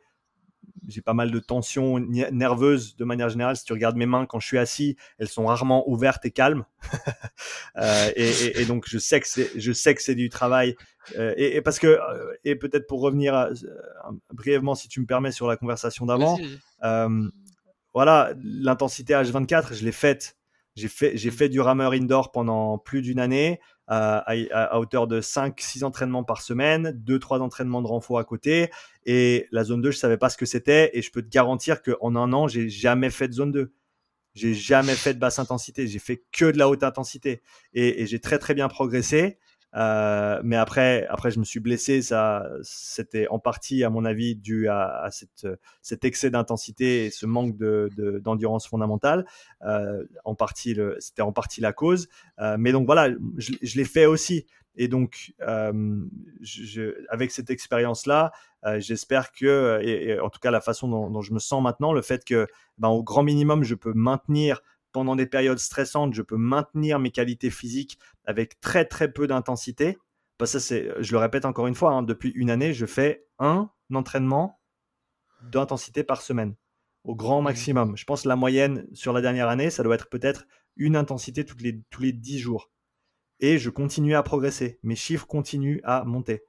j'ai pas mal de tensions nerveuses de manière générale. Si tu regardes mes mains quand je suis assis, elles sont rarement ouvertes et calmes. euh, et, et, donc je sais que c'est, je sais que c'est du travail. Euh, et, parce que et peut-être pour revenir brièvement, si tu me permets, sur la conversation d'avant, voilà, l'intensité H24, je l'ai faite. J'ai fait, j'ai mmh. fait du rameur indoor pendant plus d'une année à, hauteur de 5-6 entraînements par semaine, 2-3 entraînements de renfort à côté. Et la zone 2, je savais pas ce que c'était. Et je peux te garantir qu'en un an, j'ai jamais fait de zone 2. J'ai jamais fait de basse intensité. J'ai fait que de la haute intensité. Et, et j'ai très très bien progressé. Euh, mais après, après, je me suis blessé. Ça, c'était en partie, à mon avis, dû à, cet excès d'intensité et ce manque de, d'endurance fondamentale. Euh, en partie, c'était en partie la cause. Euh, mais donc voilà, je, l'ai fait aussi. Et donc, avec cette expérience-là, j'espère que, et, en tout cas la façon dont, dont, je me sens maintenant, le fait que, ben, au grand minimum, je peux maintenir pendant des périodes stressantes, je peux maintenir mes qualités physiques avec très très peu d'intensité. Bah, ça, c'est, je le répète encore une fois, hein, depuis une année, je fais un entraînement d'intensité par semaine, au grand mmh. maximum. Je pense que la moyenne sur la dernière année, ça doit être peut-être une intensité toutes les, tous les 10 jours. Et je continue à progresser. Mes chiffres continuent à monter.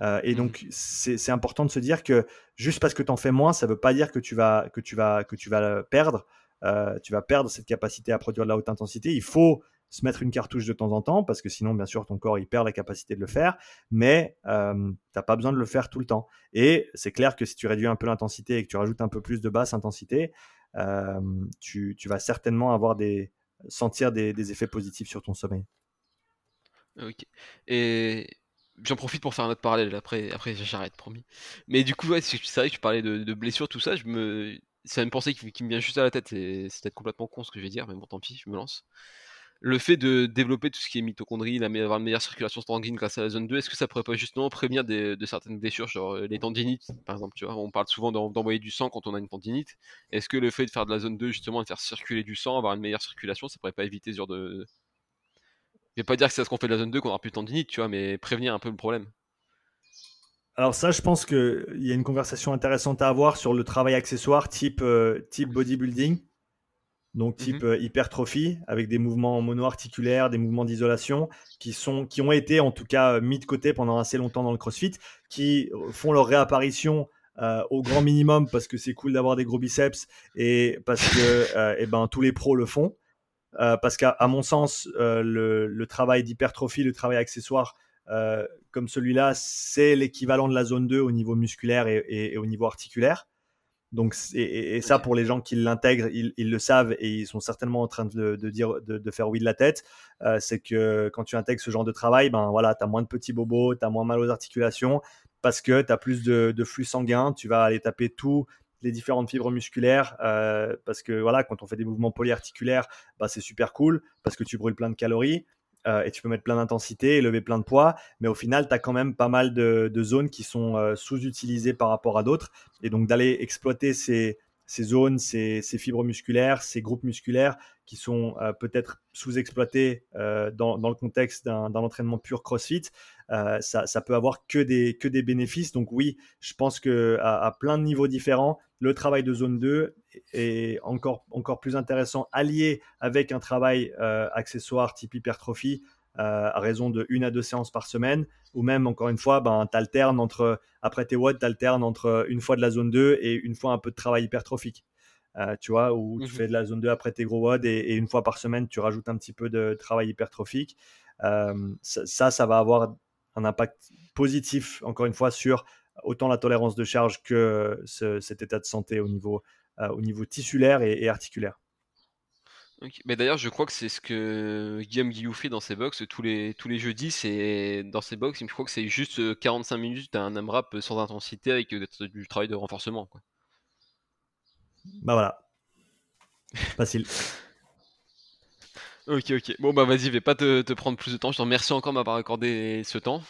Euh, et mmh. donc, c'est important de se dire que juste parce que tu en fais moins, ça ne veut pas dire que tu vas, que tu vas, que tu vas perdre. Euh, tu vas perdre cette capacité à produire de la haute intensité. Il faut se mettre une cartouche de temps en temps parce que sinon, bien sûr, ton corps il perd la capacité de le faire, mais euh, tu n'as pas besoin de le faire tout le temps. Et c'est clair que si tu réduis un peu l'intensité et que tu rajoutes un peu plus de basse intensité, euh, tu, vas certainement avoir des, sentir des, effets positifs sur ton sommeil. Ok. Et j'en profite pour faire un autre parallèle, après, après j'arrête, promis. Mais du coup, c'est vrai que tu parlais de, de blessures, tout ça, je me c'est une pensée qui, me vient juste à la tête, c'est peut-être complètement con ce que je vais dire, mais bon, tant pis, je me lance. Le fait de développer tout ce qui est mitochondrie, avoir une meilleure circulation sanguine grâce à la zone 2, est-ce que ça pourrait pas justement prévenir de certaines blessures, genre euh, les tendinites, par exemple, tu vois? On parle souvent d'envoyer du sang quand on a une tendinite. Est-ce que le fait de faire de la zone 2, justement, de faire circuler du sang, avoir une meilleure circulation, ça pourrait pas éviter ce genre de. Je vais pas dire que c'est ce qu'on fait de la zone 2 qu'on aura plus de tendinite, tu vois, mais prévenir un peu le problème. Alors ça, je pense qu'il y a une conversation intéressante à avoir sur le travail accessoire type, euh, type bodybuilding, donc type mhm. euh, hypertrophie, avec des mouvements monoarticulaires, des mouvements d'isolation, qui, sont, qui ont été en tout cas mis de côté pendant assez longtemps dans le CrossFit, qui font leur réapparition euh, au grand minimum parce que c'est cool d'avoir des gros biceps et parce que eh ben, tous les pros le font. parce qu'à mon sens, le, le, travail d'hypertrophie, le travail accessoire euh, comme celui-là, c'est l'équivalent de la zone 2 au niveau musculaire et, au niveau articulaire. Donc, et, ça, pour les gens qui l'intègrent, ils, le savent et ils sont certainement en train de, dire, de, faire oui de la tête. Euh, c'est que quand tu intègres ce genre de travail, ben voilà, tu as moins de petits bobos, tu as moins mal aux articulations parce que tu as plus de, flux sanguin. Tu vas aller taper tous les différentes fibres musculaires euh, parce que voilà, quand on fait des mouvements polyarticulaires, bah, c'est super cool parce que tu brûles plein de calories. Euh, et tu peux mettre plein d'intensité lever plein de poids, mais au final, tu as quand même pas mal de, zones qui sont euh, sous-utilisées par rapport à d'autres. Et donc d'aller exploiter ces, zones, ces, fibres musculaires, ces groupes musculaires qui sont euh, peut-être sous-exploités dans, le contexte d'un entraînement pur CrossFit, ça, peut avoir que des, que des bénéfices. Donc oui, je pense que à plein de niveaux différents, le travail de zone 2 est encore, encore plus intéressant, allié avec un travail euh, accessoire type hypertrophie. à raison de une à deux séances par semaine, ou même, encore une fois, ben, tu alternes entre, après tes WOD, tu alternes entre une fois de la zone 2 et une fois un peu de travail hypertrophique. tu vois, où tu mmh fais de la zone 2 après tes gros WOD et, une fois par semaine, tu rajoutes un petit peu de travail hypertrophique. ça, ça va avoir un impact positif, encore une fois, sur autant la tolérance de charge que cet état de santé au niveau, euh, au niveau tissulaire et, articulaire. Mais d'ailleurs, je crois que c'est ce que Guillaume Guillou fait dans ses box tous les, tous les jeudis. C'est dans ses box, je crois que c'est juste 45 euh, minutes d'un AMRAP sans intensité avec euh, du travail de renforcement. Quoi. Bah voilà. Facile. ok, ok. Bon, bah vas-y, je vais pas te, te, prendre plus de temps. Je te remercie encore de m'avoir accordé ce temps.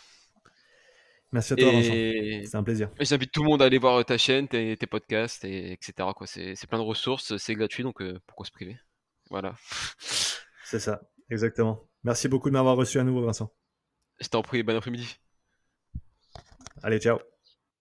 Merci à toi, Vincent. C'est un plaisir. J'invite tout le monde à aller voir ta chaîne, tes, podcasts, et, etc. C'est plein de ressources, c'est gratuit, donc euh, pourquoi se priver? Voilà. C'est ça, exactement. Merci beaucoup de m'avoir reçu à nouveau, Vincent. Je t'en prie, bon après-midi. Allez, ciao.